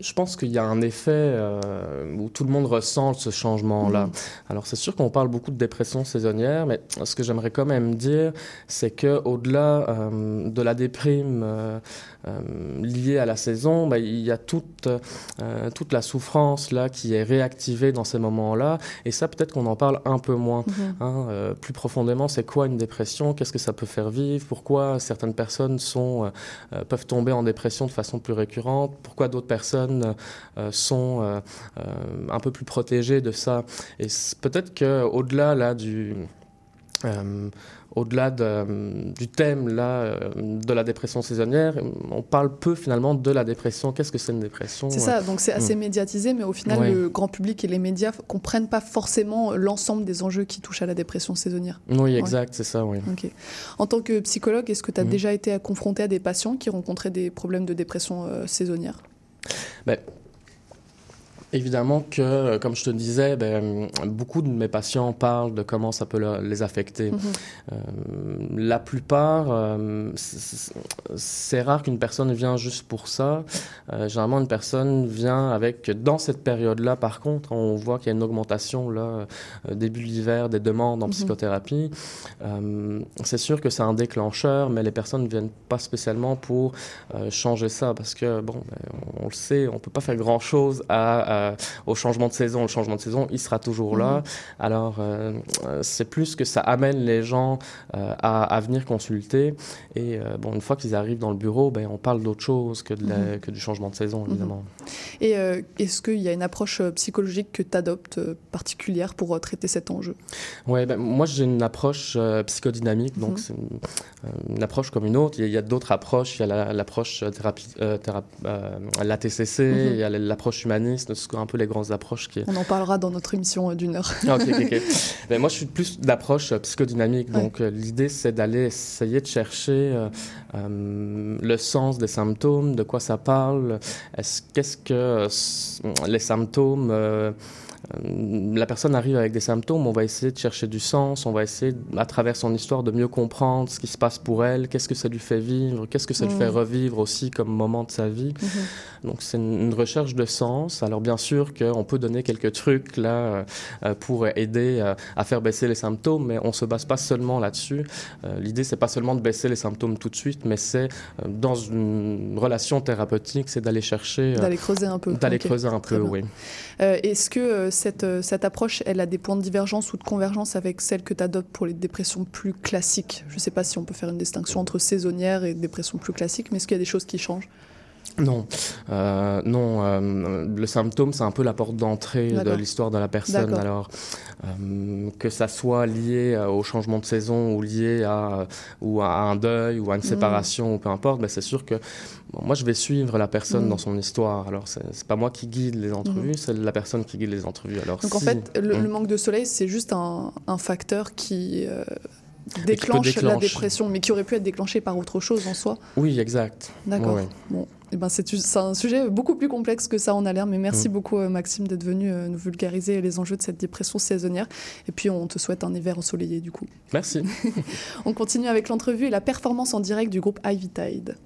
je pense qu'il y a un effet euh, où tout le monde ressent ce changement-là. Mhm. Alors c'est sûr qu'on parle beaucoup de dépression saisonnière, mais ce que j'aimerais quand même dire, c'est que au-delà euh, de la déprime euh, euh, liée à la saison, ben, il y a toute euh, toute la souffrance là qui est réactivée dans ces moments-là, et ça peut-être qu'on en parle un peu moins. Mhm. Hein, euh, plus profondément, c'est quoi une dépression? Qu'est-ce que ça peut faire vivre? Pourquoi certaines personnes sont, peuvent tomber en dépression de façon plus récurrente? Pourquoi d'autres personnes sont un peu plus protégées de ça? Et peut-être qu'au-delà là du... euh, au-delà de- du thème là, euh, de la dépression saisonnière, on parle peu finalement de la dépression. Qu'est-ce que c'est une dépression C'est ça, donc c'est assez Mm. médiatisé, mais au final, le grand public et les médias f- comprennent pas forcément l'ensemble des enjeux qui touchent à la dépression saisonnière. Oui, Ouais. exact, c'est ça, oui. En tant que psychologue, est-ce que tu as Mhm. déjà été confronté à des patients qui rencontraient des problèmes de dépression euh, saisonnière? Ben, évidemment que, euh, comme je te disais, ben, beaucoup de mes patients parlent de comment ça peut leur- les affecter. Mhm. Euh, la plupart, euh, c'est rare qu'une personne vienne juste pour ça. Euh, généralement, une personne vient avec, dans cette période-là, par contre, on voit qu'il y a une augmentation, là, début de l'hiver, des demandes en Mhm. psychothérapie. C'est sûr que c'est un déclencheur, mais les personnes ne viennent pas spécialement pour changer ça, parce que, bon, ben, on, on le sait, on peut pas faire grand-chose à, à- au changement de saison. Le changement de saison, il sera toujours là. Mhm. Alors, euh, euh, c'est plus que ça amène les gens euh, à, à venir consulter. Et euh, bon, une fois qu'ils arrivent dans le bureau, ben, on parle d'autre chose que, de la- Mhm. que du changement de saison, évidemment. Et euh, est-ce qu'il y a une approche euh, psychologique que tu adoptes particulière pour euh, traiter cet enjeu? Ouais, ben, moi j'ai une approche euh, psychodynamique, donc Mhm. c'est une, euh, une approche comme une autre. Il y a, d'autres approches. Il y a la- l'approche euh, thérapie, euh, euh, la TCC, Mhm. il y a l'approche humaniste, un peu les grandes approches qui. On en parlera dans notre émission euh, d'une heure. Ah, ok, ok, ok. Ben, moi, je suis plus d'approche euh, psychodynamique. Ouais. Donc, euh, l'idée, c'est d'aller essayer de chercher le sens des symptômes, de quoi ça parle. Est-ce, qu'est-ce que les symptômes. Euh, la personne arrive avec des symptômes, on va essayer de chercher du sens, on va essayer, à travers son histoire, de mieux comprendre ce qui se passe pour elle, qu'est-ce que ça lui fait vivre, qu'est-ce que ça lui Mhm. fait revivre aussi comme moment de sa vie. Donc c'est une, une recherche de sens. Alors bien sûr qu'on peut donner quelques trucs là euh, euh, pour aider euh, à faire baisser les symptômes, mais on se base pas seulement là-dessus. Euh, L'idée c'est pas seulement de baisser les symptômes tout de suite, mais c'est dans une relation thérapeutique, c'est d'aller chercher, D'aller creuser un peu. d'aller creuser un très peu, bien. oui. Est-ce que cette, euh, cette approche, elle a des points de divergence ou de convergence avec celle que tu adoptes pour les dépressions plus classiques. Je ne sais pas si on peut faire une distinction entre saisonnière et dépression plus classique, mais est-ce qu'il y a des choses qui changent? Non, Euh, non. euh, le symptôme, c'est un peu la porte d'entrée de l'histoire de la personne. Alors, euh, que ça soit lié au changement de saison ou lié à, ou à un deuil ou à une Mhm. séparation ou peu importe, ben, c'est sûr que bon, moi, je vais suivre la personne Mhm. dans son histoire. Alors, c'est pas moi qui guide les entrevues, c'est la personne qui guide les entrevues. Alors, Donc en fait, le, le manque de soleil, c'est juste un, un facteur qui, déclenche la dépression, mais qui aurait pu être déclenché par autre chose en soi. Oui, exact. D'accord. Bon, eh ben c'est un sujet beaucoup plus complexe que ça en a l'air, mais merci mm. beaucoup Maxime d'être venu nous vulgariser les enjeux de cette dépression saisonnière. Et puis on te souhaite un hiver ensoleillé du coup. Merci. on continue avec l'entrevue et la performance en direct du groupe Ivy Tide.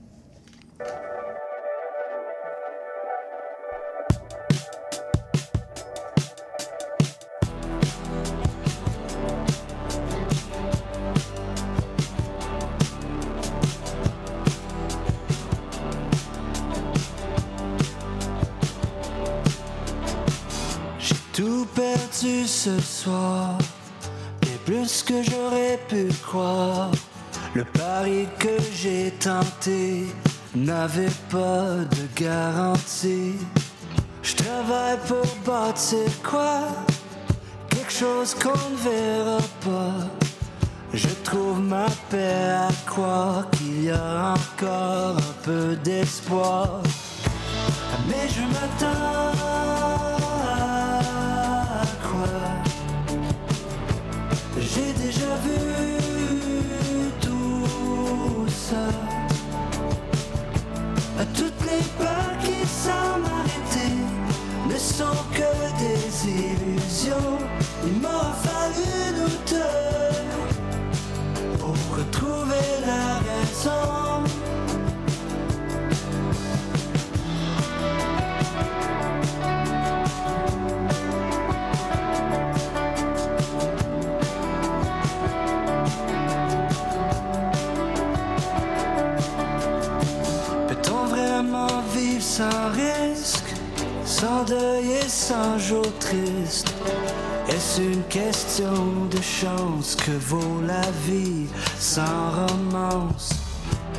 Ce soir et plus que j'aurais pu croire. Le pari que j'ai tenté n'avait pas de garantie. Je travaille pour bâtir quoi? Quelque chose qu'on ne verra pas. Je trouve ma paix à croire qu'il y a encore un peu d'espoir. Mais je m'attends tout sans risque, sans deuil et sans jour triste. Est-ce une question de chance que vaut la vie sans romance?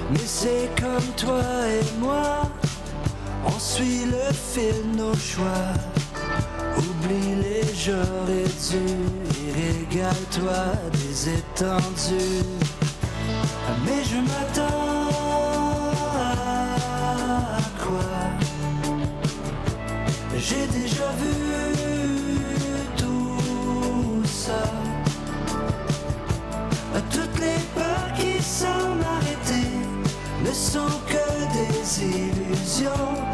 Mais c'est comme toi et moi, on suit le fil de nos choix. Oublie les jours et et régale-toi des étendues. Mais je m'attends J'ai déjà vu tout ça. À toutes les peurs qui sont arrêtées ne sont que des illusions.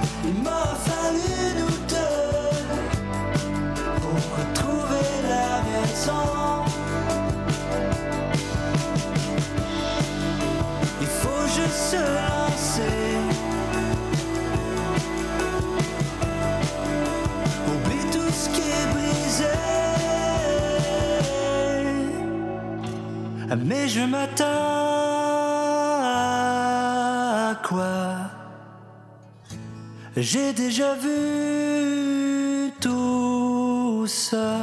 Mais je m'attends à quoi? J'ai déjà vu tout ça.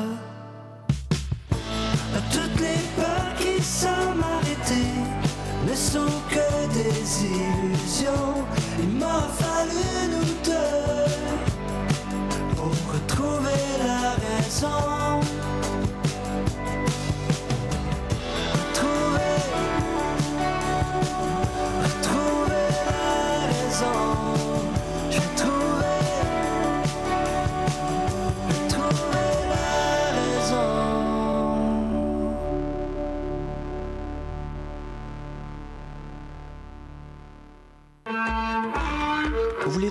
Toutes les peurs qui sont arrêtées ne sont que des illusions. Il m'a fallu nous deux pour retrouver la raison.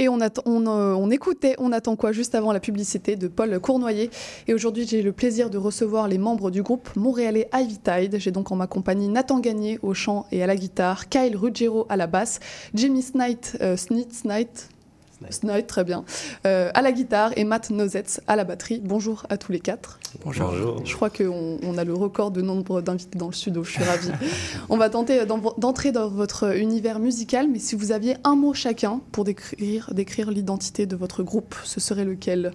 Et euh, on, écoutait On attend quoi juste avant la publicité de Paul Cournoyer. Et aujourd'hui, j'ai le plaisir de recevoir les membres du groupe montréalais Ivy Tide. J'ai donc en ma compagnie Nathan Gagné au chant et à la guitare, Kyle Ruggiero à la basse, Jimmy Snight, euh, Snight, très bien, euh, à la guitare et Matt Nozetz à la batterie. Bonjour à tous les quatre. Bonjour. Je crois qu'on on a le record de nombre d'invités dans le studio, je suis ravie. on va tenter d'entrer dans votre univers musical, mais si vous aviez un mot chacun pour décrire, décrire l'identité de votre groupe, ce serait lequel?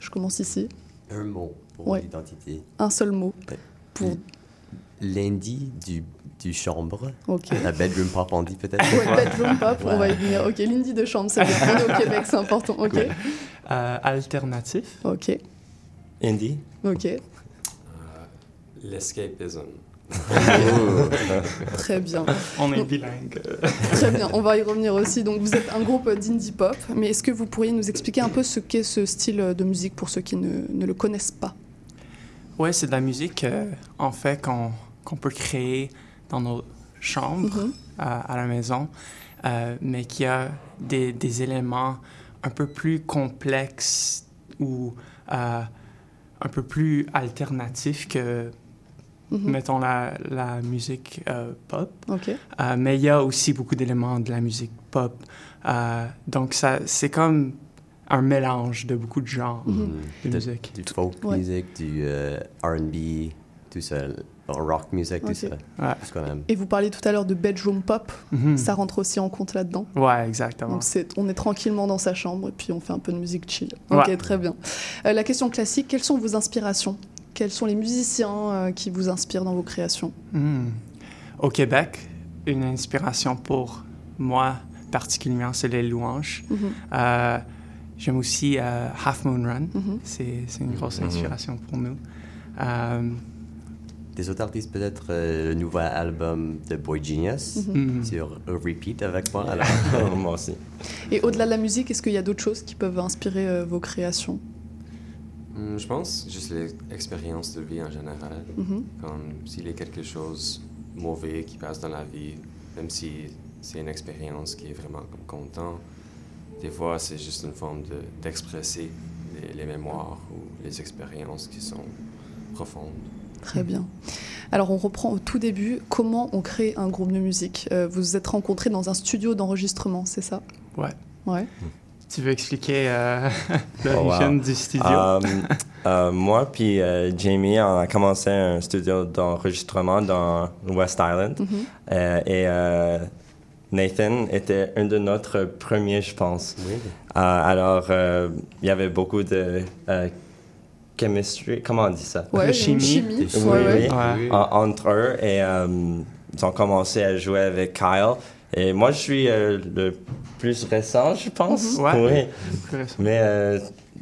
Je commence ici. Un mot pour l'identité. Un seul mot. Pour... Lundi du du chambre. Ok. La bedroom pop, on dit peut-être. Ouais, bedroom pop, on va y venir. Ok, l'indie de chambre, c'est bien. On est au Québec, c'est important. Ok. Euh, alternatif. Ok. Indie. Ok. Euh, L'escapism. Très bien. On est bilingue. Très bien, on va y revenir aussi. Donc vous êtes un groupe d'indie pop, mais est-ce que vous pourriez nous expliquer un peu ce qu'est ce style de musique pour ceux qui ne, ne le connaissent pas? Ouais, c'est de la musique, euh, en fait, qu'on peut créer dans nos chambres Mhm. à, à la maison, euh, mais qui a des, des, éléments un peu plus complexes ou euh, un peu plus alternatifs que, Mhm. mettons, la, la musique euh, pop. Ok. Euh, mais il y a aussi beaucoup d'éléments de la musique pop. Euh, donc, ça, c'est comme un mélange de beaucoup de genres Mhm. de, De- musique. Du folk Ouais. music, du euh, R&B, tout ça, rock music, Ok. tout ça. Ouais. Tout ce qu'on aime. Et vous parliez tout à l'heure de bedroom pop, Mhm. ça rentre aussi en compte là-dedans Ouais, exactement. Donc on est tranquillement dans sa chambre et puis on fait un peu de musique chill. Ok, Ouais. très bien. Euh, la question classique, quelles sont vos inspirations? Quels sont les musiciens euh, qui vous inspirent dans vos créations? Hmm. Au Québec, une inspiration pour moi particulièrement, c'est les louanges. Mhm. Euh, J'aime aussi euh, Half Moon Run. Mhm. C'est c'est une grosse inspiration pour nous. Euh, Des autres artistes, peut-être euh, le nouvel album de Boy Genius sur euh, Repeat avec moi. Alors, moi aussi. Et au-delà de la musique, est-ce qu'il y a d'autres choses qui peuvent inspirer euh, vos créations? Hmm, je pense juste l'expérience de vie en général. Mhm. Comme s'il y a quelque chose de mauvais qui passe dans la vie, même si c'est une expérience qui est vraiment comme content, des fois c'est juste une forme de- d'expresser les, les mémoires ou les expériences qui sont profondes. Très bien. Alors on reprend au tout début, comment on crée un groupe de musique? Euh, Vous vous êtes rencontrés dans un studio d'enregistrement, c'est ça? Ouais. Ouais. Tu veux expliquer euh, Oh, l'origine wow. du studio? Euh, euh, moi puis Jamie, on a commencé un studio d'enregistrement dans West Island. Mhm. Euh, et Nathan était un de notre premiers, je pense. Oui. Alors, il y avait beaucoup de chemistry, comment on dit ça? Ouais, chimie. chimie. Oui, Ouais, ouais. oui, Ouais. en- entre eux. Et euh, ils ont commencé à jouer avec Kyle. Et moi, je suis euh, le plus récent, je pense. Mhm. Ouais. Oui. Mais euh,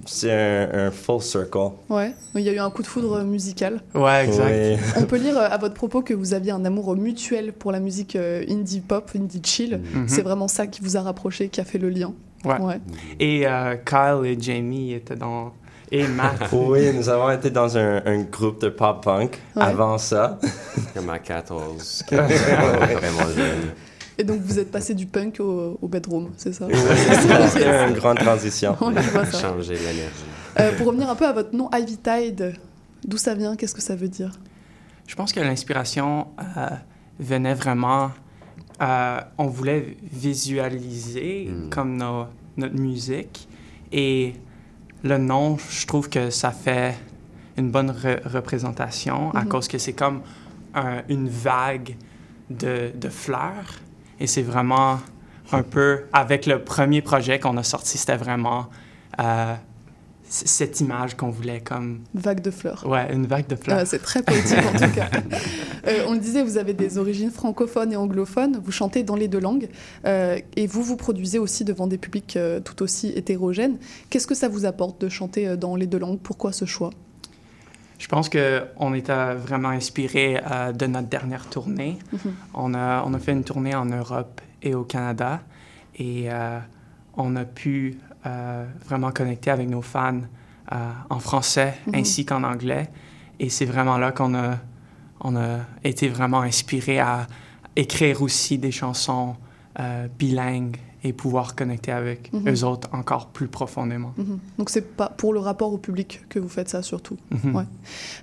c'est un, un full circle. Ouais, il y a eu un coup de foudre musical. Ouais, exact. Oui. On peut lire à votre propos que vous aviez un amour mutuel pour la musique euh, indie pop, indie chill. Mhm. C'est vraiment ça qui vous a rapproché, qui a fait le lien. Ouais. Ouais. Et euh, Kyle et Jamie étaient dans. Et Matt. Oui, nous avons été dans un, un groupe de pop punk Ouais. avant ça. Comme à 14, vraiment jeune. Et donc vous êtes passé du punk au, au bedroom, c'est ça? C'était une grande transition. Ça. Changer l'énergie. Euh, pour revenir un peu à votre nom Ivy Tide, d'où ça vient? Qu'est-ce que ça veut dire? Je pense que l'inspiration euh, venait vraiment. euh, on voulait visualiser Mm. comme nos- notre musique et le nom, je trouve que ça fait une bonne re- représentation à Mhm. cause que c'est comme un- une vague de, de fleurs et c'est vraiment un peu avec le premier projet qu'on a sorti, c'était vraiment euh, cette image qu'on voulait comme Vague de fleurs. ouais une vague de fleurs. Ah, c'est très poétique en tout cas. Euh, on le disait, vous avez des origines francophones et anglophones, vous chantez dans les deux langues, euh, et vous vous produisez aussi devant des publics euh, tout aussi hétérogènes. Qu'est-ce que ça vous apporte de chanter dans les deux langues? Pourquoi ce choix? Je pense qu'on était vraiment inspiré de notre dernière tournée. Mhm. on, a, on a fait une tournée en Europe et au Canada et on a pu vraiment connecter avec nos fans euh, en français Mhm. ainsi qu'en anglais. Et c'est vraiment là qu'on a, on a été vraiment inspiré à écrire aussi des chansons euh, bilingues et pouvoir connecter avec Mhm. eux autres encore plus profondément. Mhm. Donc c'est pas pour le rapport au public que vous faites ça surtout. Mhm. Ouais.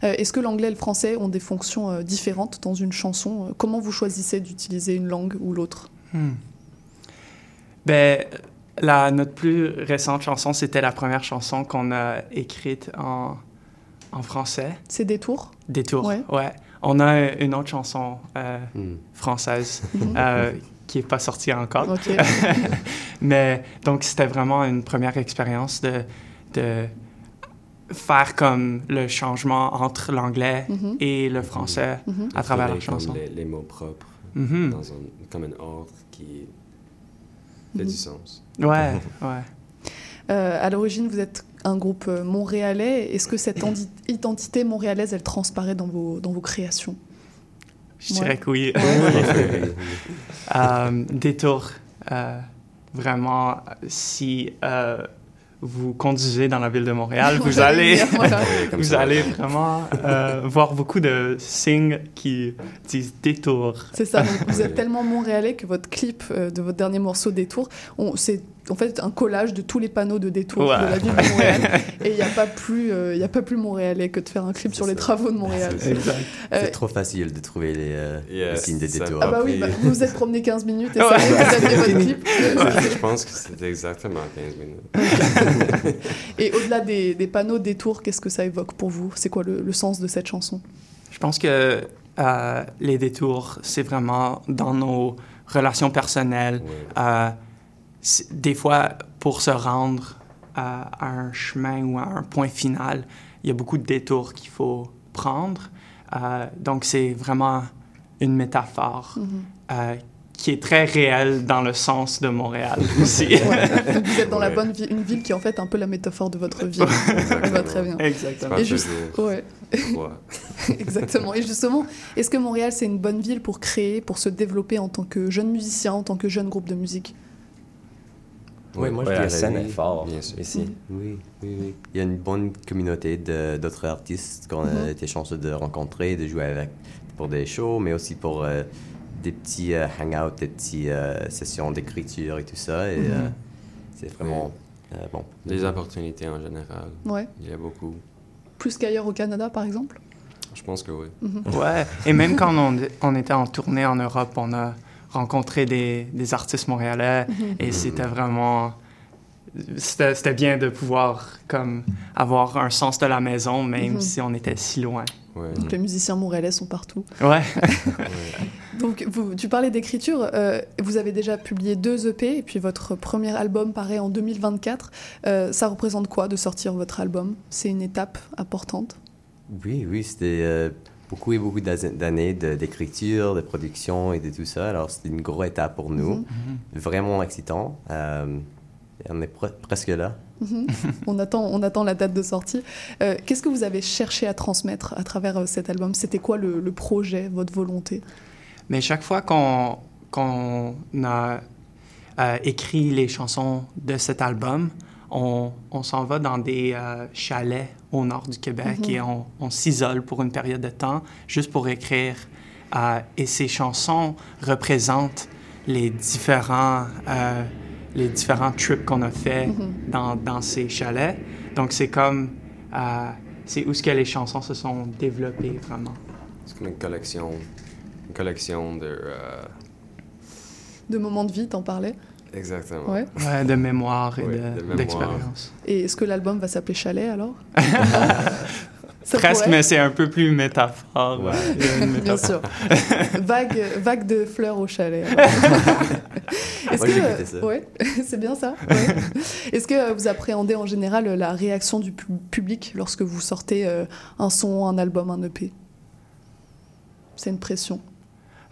Euh, Est-ce que l'anglais et le français ont des fonctions euh, différentes dans une chanson? Euh, Comment vous choisissez d'utiliser une langue ou l'autre? Hmm. Ben, la, notre plus récente chanson, c'était la première chanson qu'on a écrite en, en français. C'est des tours? Détour, Ouais. ouais. On a une autre chanson euh, Hmm. française Mhm. euh, qui n'est pas sortie encore. Ok. Mais donc, c'était vraiment une première expérience de, de faire comme le changement entre l'anglais Mhm. et le français Mhm. à travers la chanson. Les, les mots propres dans un, comme un ordre qui fait Mhm. du sens. Ouais, ouais. Euh, à l'origine, vous êtes un groupe euh, montréalais. Est-ce que cette identité montréalaise, elle transparaît dans vos, dans vos créations? Je dirais que oui. Euh, détour, euh, vraiment, si euh, vous conduisez dans la ville de Montréal, vous allez, vous ça. allez vraiment euh, voir beaucoup de signes qui disent détour. C'est ça, vous êtes tellement montréalais que votre clip euh, de votre dernier morceau Détour, on- c'est en fait un collage de tous les panneaux de détour Ouais. de la ville de Montréal. Et il n'y a, pas plus, euh, il a pas plus montréalais que de faire un clip sur les travaux de Montréal. Euh, C'est trop facile de trouver les, euh, Yeah, les signes de ça- détour. Ah bah oui, bah, vous vous êtes promené 15 minutes et Ouais. ça est, vous aviez votre clip. Je pense que c'était exactement 15 minutes. Et au-delà des, des panneaux Détour, qu'est-ce que ça évoque pour vous? C'est quoi le, le sens de cette chanson? Je pense que euh, les détours, c'est vraiment dans nos relations personnelles. Euh, des fois, pour se rendre à, à un chemin ou à un point final, il y a beaucoup de détours qu'il faut prendre. Euh, donc, c'est vraiment une métaphore Mhm. euh, qui est très réelle dans le sens de Montréal aussi. Ouais. Vous êtes dans la bonne ville, une ville qui est en fait un peu la métaphore de votre ville. Ça va très bien. Exactement. Et juste- ouais. Ouais. Exactement. Et justement, est-ce que Montréal, c'est une bonne ville pour créer, pour se développer en tant que jeune musicien, en tant que jeune groupe de musique? Oui, moi je Ouais, la scène oui. est forte Bien sûr. ici. Oui, oui, oui. Il y a une bonne communauté d'autres artistes qu'on a Mhm. été chanceux de rencontrer, de jouer avec pour des shows, mais aussi pour euh, des petits euh, hangouts, des petites sessions d'écriture et tout ça. Et Mhm. euh, c'est vraiment euh, bon. Les opportunités en général. Ouais. Il y a beaucoup. Plus qu'ailleurs au Canada, par exemple? Je pense que oui. Mhm. Ouais, et même quand on, on était en tournée en Europe, on a rencontré des, des artistes montréalais Mhm. et c'était vraiment... C'était c'était bien de pouvoir comme avoir un sens de la maison, même Mhm. si on était si loin. Ouais. Donc les musiciens montréalais sont partout. Ouais. Donc vous, tu parlais d'écriture, euh, vous avez déjà publié deux EP et puis votre premier album paraît en 2024. Euh, ça représente quoi de sortir votre album? C'est une étape importante? Oui, oui, c'était euh, beaucoup et beaucoup d'années de- d'écriture, de, production et de tout ça. Alors, c'était une grosse étape pour nous. Mhm. Vraiment excitant. Euh, on est pre- presque là. Mhm. on, attend, on attend la date de sortie. Euh, Qu'est-ce que vous avez cherché à transmettre à travers euh, cet album? C'était quoi le, le projet, votre volonté? Mais chaque fois qu'on qu'on a euh, écrit les chansons de cet album, on, on s'en va dans des euh, chalets au nord du Québec Mhm. et on, on s'isole pour une période de temps juste pour écrire. Euh, et ces chansons représentent les différents, euh, les différents trips qu'on a fait Mhm. dans, dans ces chalets. Donc c'est comme... euh, c'est où ce que les chansons se sont développées vraiment. C'est comme une collection, une collection de... euh, De moments de vie, t'en parlais? Exactement. Ouais. Ouais, de mémoire et Ouais, de- de mémoire. d'expérience. Et est-ce que l'album va s'appeler Chalet alors? Ça Presque, pourrait mais c'est un peu plus métaphore. Ouais. Bien sûr. vague, vague de fleurs au chalet. Est-ce que ça. ouais, c'est bien ça. ouais. Est-ce que vous appréhendez en général la réaction du pu- public lorsque vous sortez euh, un son, un album, un EP C'est une pression.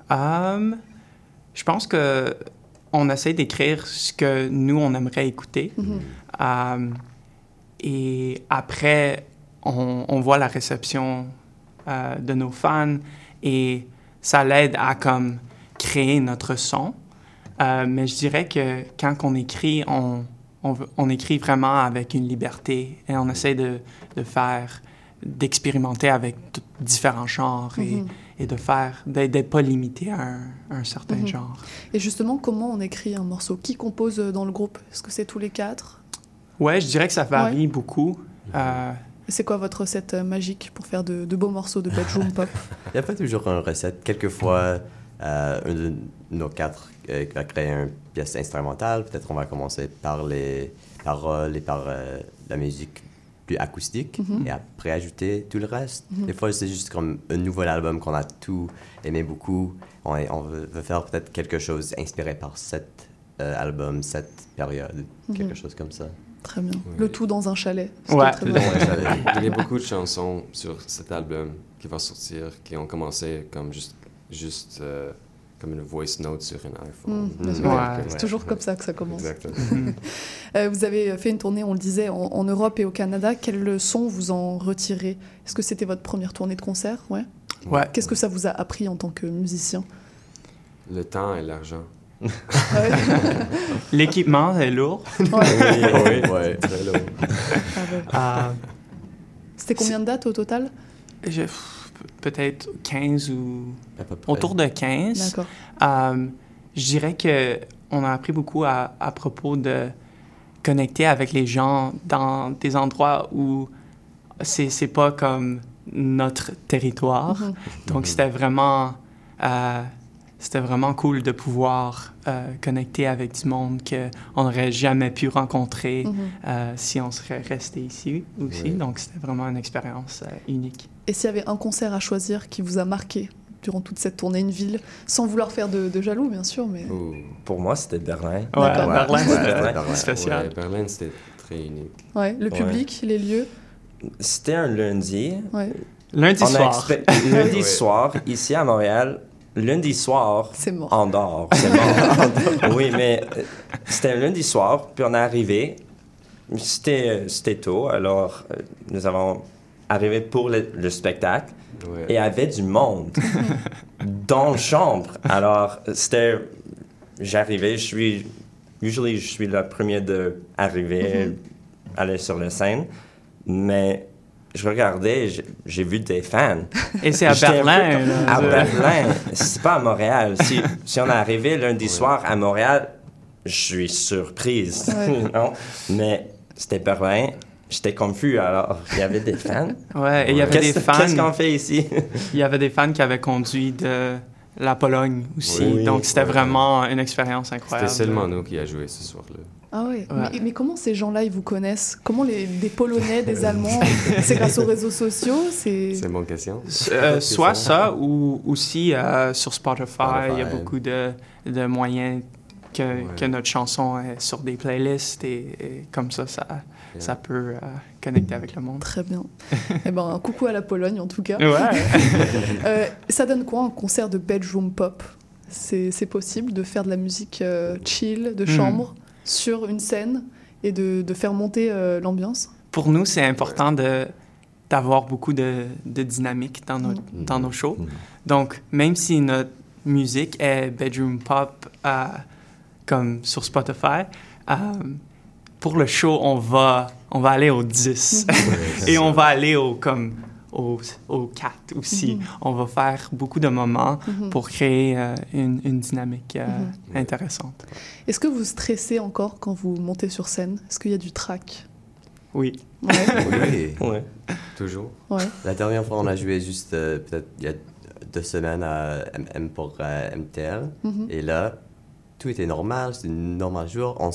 Um, je pense que on essaie d'écrire ce que nous, on aimerait écouter. Mhm. Um, et après, on, on voit la réception euh, de nos fans et ça l'aide à comme créer notre son. Euh, mais je dirais que quand on écrit, on, on, écrit vraiment avec une liberté et on essaie de, de faire, d'expérimenter avec t- différents genres et, Mhm. Et de faire, d'être pas limité à un, un certain Mhm. genre. Et justement, comment on écrit un morceau? Qui compose euh, dans le groupe? Est-ce que c'est tous les quatre? Ouais, je dirais que ça varie beaucoup. Euh, C'est quoi votre recette euh, magique pour faire de, de beaux morceaux de bedroom pop? Il n'y a pas toujours une recette. Quelquefois, euh, un de nos quatre euh, va créer une pièce instrumentale. Peut-être on va commencer par les paroles et par euh, la musique plus acoustique Mhm. et après ajouter tout le reste. Mhm. Des fois, c'est juste comme un nouvel album qu'on a tout aimé beaucoup. On, est- on veut, veut faire peut-être quelque chose inspiré par cet euh, album, cette période, Mhm. quelque chose comme ça. Très bien. Le tout dans un chalet. Ouais. très bien. Il y a beaucoup de chansons sur cet album qui va sortir qui ont commencé comme juste, juste euh, comme une voice note sur un iPhone. Ouais. C'est toujours comme ça que ça commence. Exactement. Euh, vous avez fait une tournée, on le disait, en, en Europe et au Canada. Quelles leçons vous en retirez? Est-ce que c'était votre première tournée de concert? Ouais. Ouais. Qu'est-ce que ça vous a appris en tant que musicien? Le temps et l'argent. L'équipement est lourd. Ouais. oui, oui, très lourd. Euh, C'était combien de dates au total? Je- Peut-être 15 ou... Autour de 15. D'accord. Euh, je dirais que on a appris beaucoup à, à propos de connecter avec les gens dans des endroits où c'est c'est pas comme notre territoire. Mhm. Donc c'était vraiment euh, c'était vraiment cool de pouvoir euh, connecter avec du monde que on n'aurait jamais pu rencontrer Mhm. euh, si on serait resté ici aussi. Oui. Donc c'était vraiment une expérience euh, unique. Et s'il y avait un concert à choisir qui vous a marqué durant toute cette tournée, une ville, sans vouloir faire de, de jaloux, bien sûr, mais... Pour moi, c'était Berlin. Ouais, D'accord. Berlin, Ouais, c'était spécial. Ouais, Berlin, c'était très unique. Ouais, le Ouais. public, les lieux. C'était un lundi. Ouais. Lundi On soir. expé- lundi soir, ici à Montréal, lundi soir, C'est mort. en dehors. C'est mort. oui, mais euh, c'était un lundi soir, puis on est arrivé. C'était euh, c'était tôt, alors euh, nous avons arrivé pour le, le spectacle. Ouais. Et avait du monde dans la chambre. Alors, c'était. J'arrivais, je suis. Usually, je suis le premier de arriver, Mhm. aller sur la scène. Mais je regardais, j'ai- vu des fans. Et c'est à peu Berlin. À Je- Berlin. C'est pas à Montréal. Si, si on est arrivé lundi soir à Montréal, je suis surprise. Ouais. non? Mais c'était Berlin. J'étais confus, alors il y avait des fans. Ouais, et il y avait des fans. Qu'est-ce qu'on fait ici? Il y avait des fans qui avaient conduit de la Pologne aussi. Oui, Donc, c'était ouais. vraiment une expérience C'était incroyable. seulement nous qui a joué ce soir-là. Ah ouais. Ouais. Mais, mais comment ces gens-là, ils vous connaissent? Comment les, des Polonais, des Allemands C'est grâce aux réseaux sociaux? C'est... C'est une bonne question. Euh, soit ça ou aussi euh, sur Spotify, il y a beaucoup de, de moyens que, Ouais. que notre chanson est sur des playlists et, et comme ça, ça. Ça peut euh, connecter avec le monde. Très bien. eh ben, un coucou à la Pologne, en tout cas. Ouais. Euh, ça donne quoi un concert de bedroom pop? C'est, possible de faire de la musique euh, chill, de Hmm. chambre, sur une scène et de, de faire monter euh, l'ambiance? Pour nous, c'est important de d'avoir beaucoup de, de dynamique dans, notre, Mhm. dans nos shows. Donc, même si notre musique est bedroom pop euh, comme sur Spotify, euh, pour le show, on va, on va aller au 10 et on va aller au, comme, au, au 4 aussi. Mhm. On va faire beaucoup de moments Mhm. pour créer euh, une, une dynamique euh, Mhm. intéressante. Est-ce que vous stressez encore quand vous montez sur scène? Est-ce qu'il y a du trac? Oui. Ouais. Oui, Ouais. toujours. Ouais. La dernière fois, on a joué juste euh, peut-être il y a deux semaines à MM pour euh, MTL. Mhm. Et là, tout était normal, c'était un normal jour. On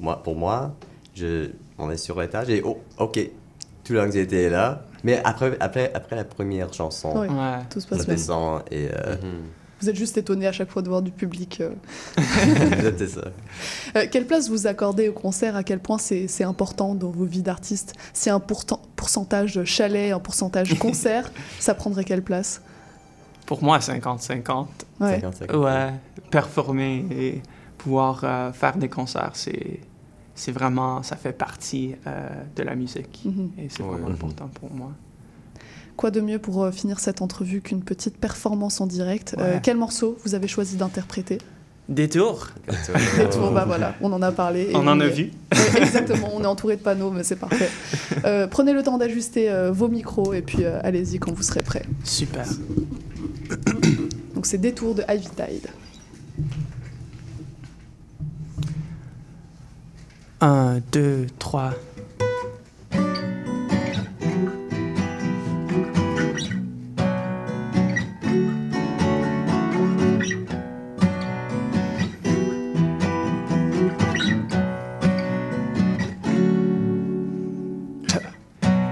moi, pour moi, je, on est sur l'étage et oh, ok, toute l'anxiété est là. Mais après, après, après la première chanson, Ouais, Ouais. tout se passe bien. descend et euh, Vous êtes juste étonné à chaque fois de voir du public. euh. c'était ça. Euh, quelle place vous accordez au concert? À quel point c'est c'est important dans vos vies d'artistes Si un pourcentage chalet, un pourcentage concert, ça prendrait quelle place? Pour moi, 50-50. Ouais. 50-50. Ouais, performer et pouvoir euh, faire des concerts, c'est c'est vraiment, ça fait partie euh, de la musique. Mhm. Et c'est vraiment important pour moi. Quoi de mieux pour euh, finir cette entrevue qu'une petite performance en direct? Euh. Quel morceau vous avez choisi d'interpréter? Détour. Détour, bah voilà, on en a parlé. et On en a vu. ouais, exactement, on est entouré de panneaux, mais c'est parfait. Euh, prenez le temps d'ajuster euh, vos micros et puis euh, allez-y quand vous serez prêts. Super. Donc c'est Détour de Ivy Tide. Un, deux, trois.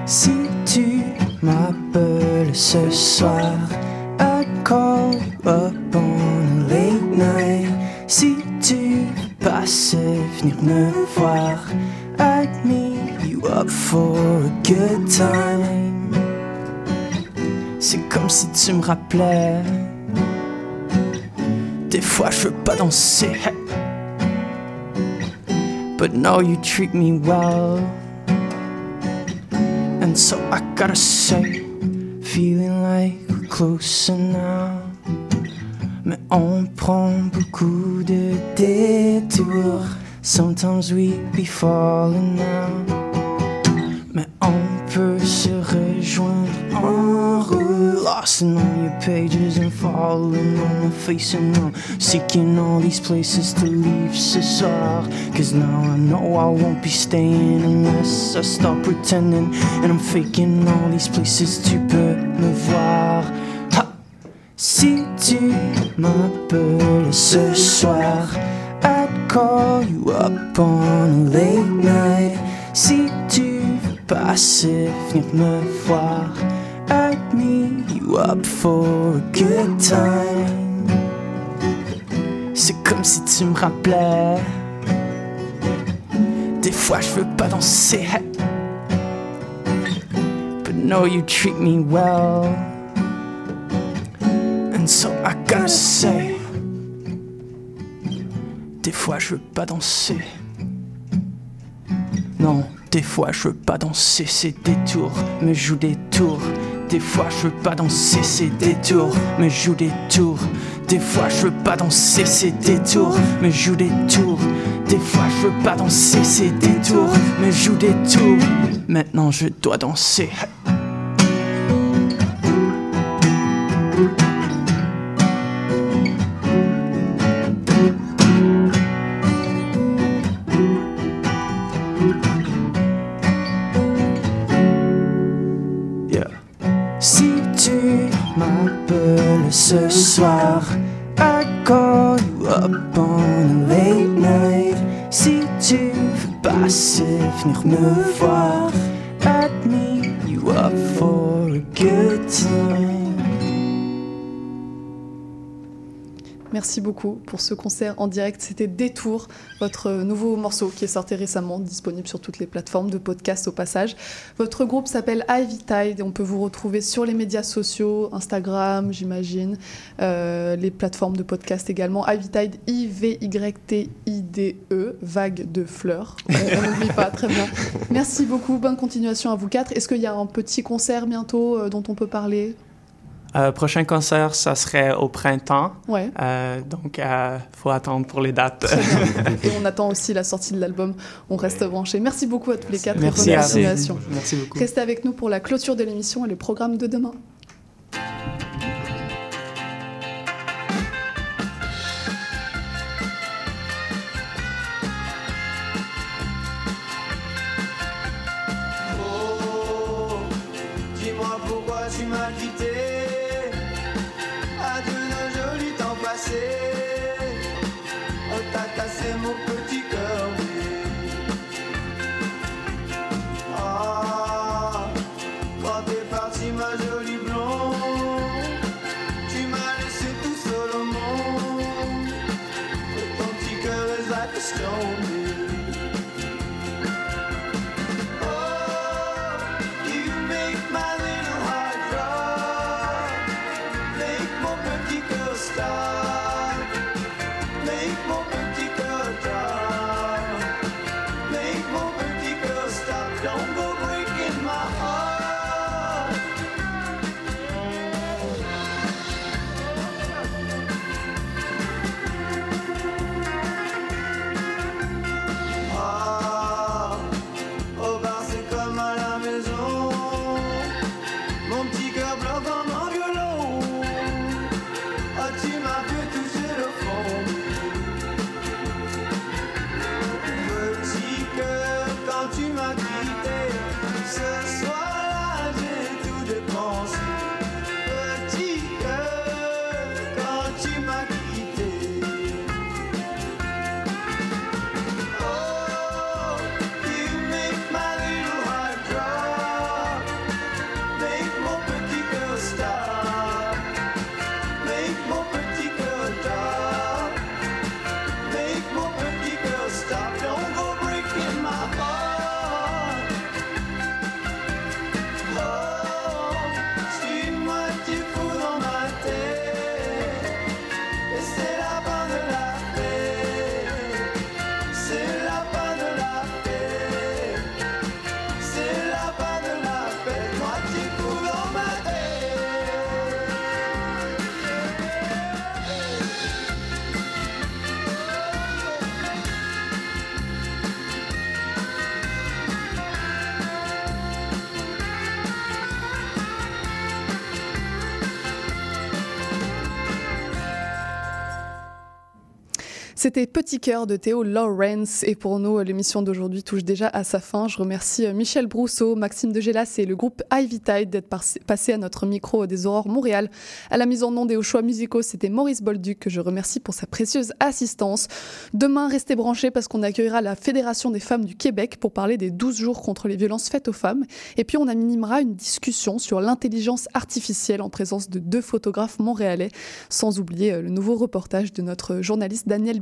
Si tu m'appelles ce soir, I'd call up on late night. Passais venir me voir, I'd meet you up for a good time. C'est comme si tu me rappelais. Des fois je veux pas danser. But now you treat me well. And so I gotta say, feeling like we're closer now. Mais on prend beaucoup de détours. Sometimes we be falling now. Mais on peut se rejoindre en route. Lost in all your pages and falling on my face and now seeking all these places to leave ce soir. Cause now I know I won't be staying unless I stop pretending. And I'm faking all these places, tu peux me voir. Si tu m'appelles ce soir, I'd call you up on a late night. Si tu veux venir me voir, I'd meet you up for a good time. C'est comme si tu me rappelais. Des fois je veux pas danser. But no, you treat me well. So I gotta say, des fois je veux pas danser. Non, des fois je veux pas danser, c'est des tours, me joue des tours. Des fois je veux pas danser, c'est des tours, me joue des tours. Des fois je veux pas danser, c'est des tours, me joue des tours. Des fois je veux pas danser, c'est des tours, me joue des tours. Maintenant je dois danser. Veux passer, venir me voir, I'd meet you up for a good time. Merci beaucoup pour ce concert en direct. C'était Détour, votre nouveau morceau qui est sorti récemment, disponible sur toutes les plateformes de podcast au passage. Votre groupe s'appelle Ivy Tide et on peut vous retrouver sur les médias sociaux, Instagram, j'imagine, euh, les plateformes de podcast également. Ivy Tide, I-V-Y-T-I-D-E, vague de fleurs. On on n'oublie pas, très bien. Merci beaucoup, bonne continuation à vous quatre. Est-ce qu'il y a un petit concert bientôt euh, dont on peut parler? Euh, prochain concert, ça serait au printemps. Ouais. Euh, donc, il faut attendre pour les dates. Et on attend aussi la sortie de l'album. On reste branchés. Merci beaucoup à tous les quatre. Merci continuation. Merci beaucoup. Restez avec nous pour la clôture de l'émission et le programme de demain. C'était Petit cœur de Théo Lawrence et pour nous l'émission d'aujourd'hui touche déjà à sa fin. Je remercie euh, Michel Brousseau, Maxime Degelas et le groupe Ivy Tide d'être passé à notre micro des Aurores Montréal. À la mise en onde et aux choix musicaux, c'était Maurice Bolduc que je remercie pour sa précieuse assistance. Demain, restez branchés parce qu'on accueillera la Fédération des femmes du Québec pour parler des 12 jours contre les violences faites aux femmes et puis on animera une discussion sur l'intelligence artificielle en présence de deux photographes montréalais sans oublier euh, le nouveau reportage de notre journaliste Daniel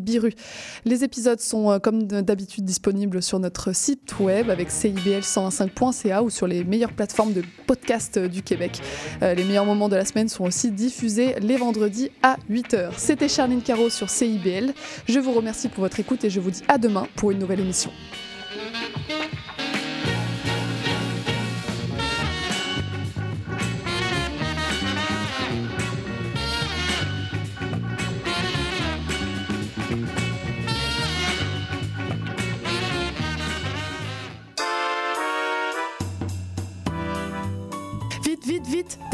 Les épisodes sont euh, comme d'habitude disponibles sur notre site web avec cibl125.ca ou sur les meilleures plateformes de podcast euh, du Québec. Euh, les meilleurs moments de la semaine sont aussi diffusés les vendredis à 8h. C'était Charline Caro sur CIBL. Je vous remercie pour votre écoute et je vous dis à demain pour une nouvelle émission.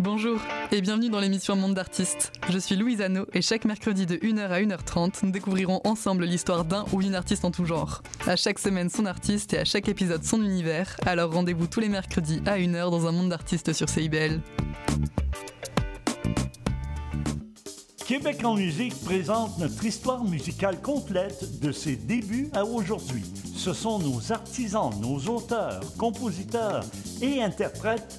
Bonjour et bienvenue dans l'émission Monde d'artistes. Je suis Louise Anneau et chaque mercredi de 1h à 1h30, nous découvrirons ensemble l'histoire d'un ou d'une artiste en tout genre. À chaque semaine son artiste et à chaque épisode son univers, alors rendez-vous tous les mercredis à 1h dans un Monde d'artistes sur CIBL. Québec en musique présente notre histoire musicale complète de ses débuts à aujourd'hui. Ce sont nos artisans, nos auteurs, compositeurs et interprètes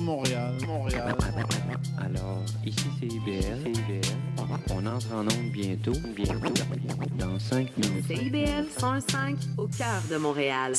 Montréal, Montréal. Alors, ici c'est IBL. On entre en onde bientôt, bientôt, dans 5 minutes. C'est IBL 105 au cœur de Montréal.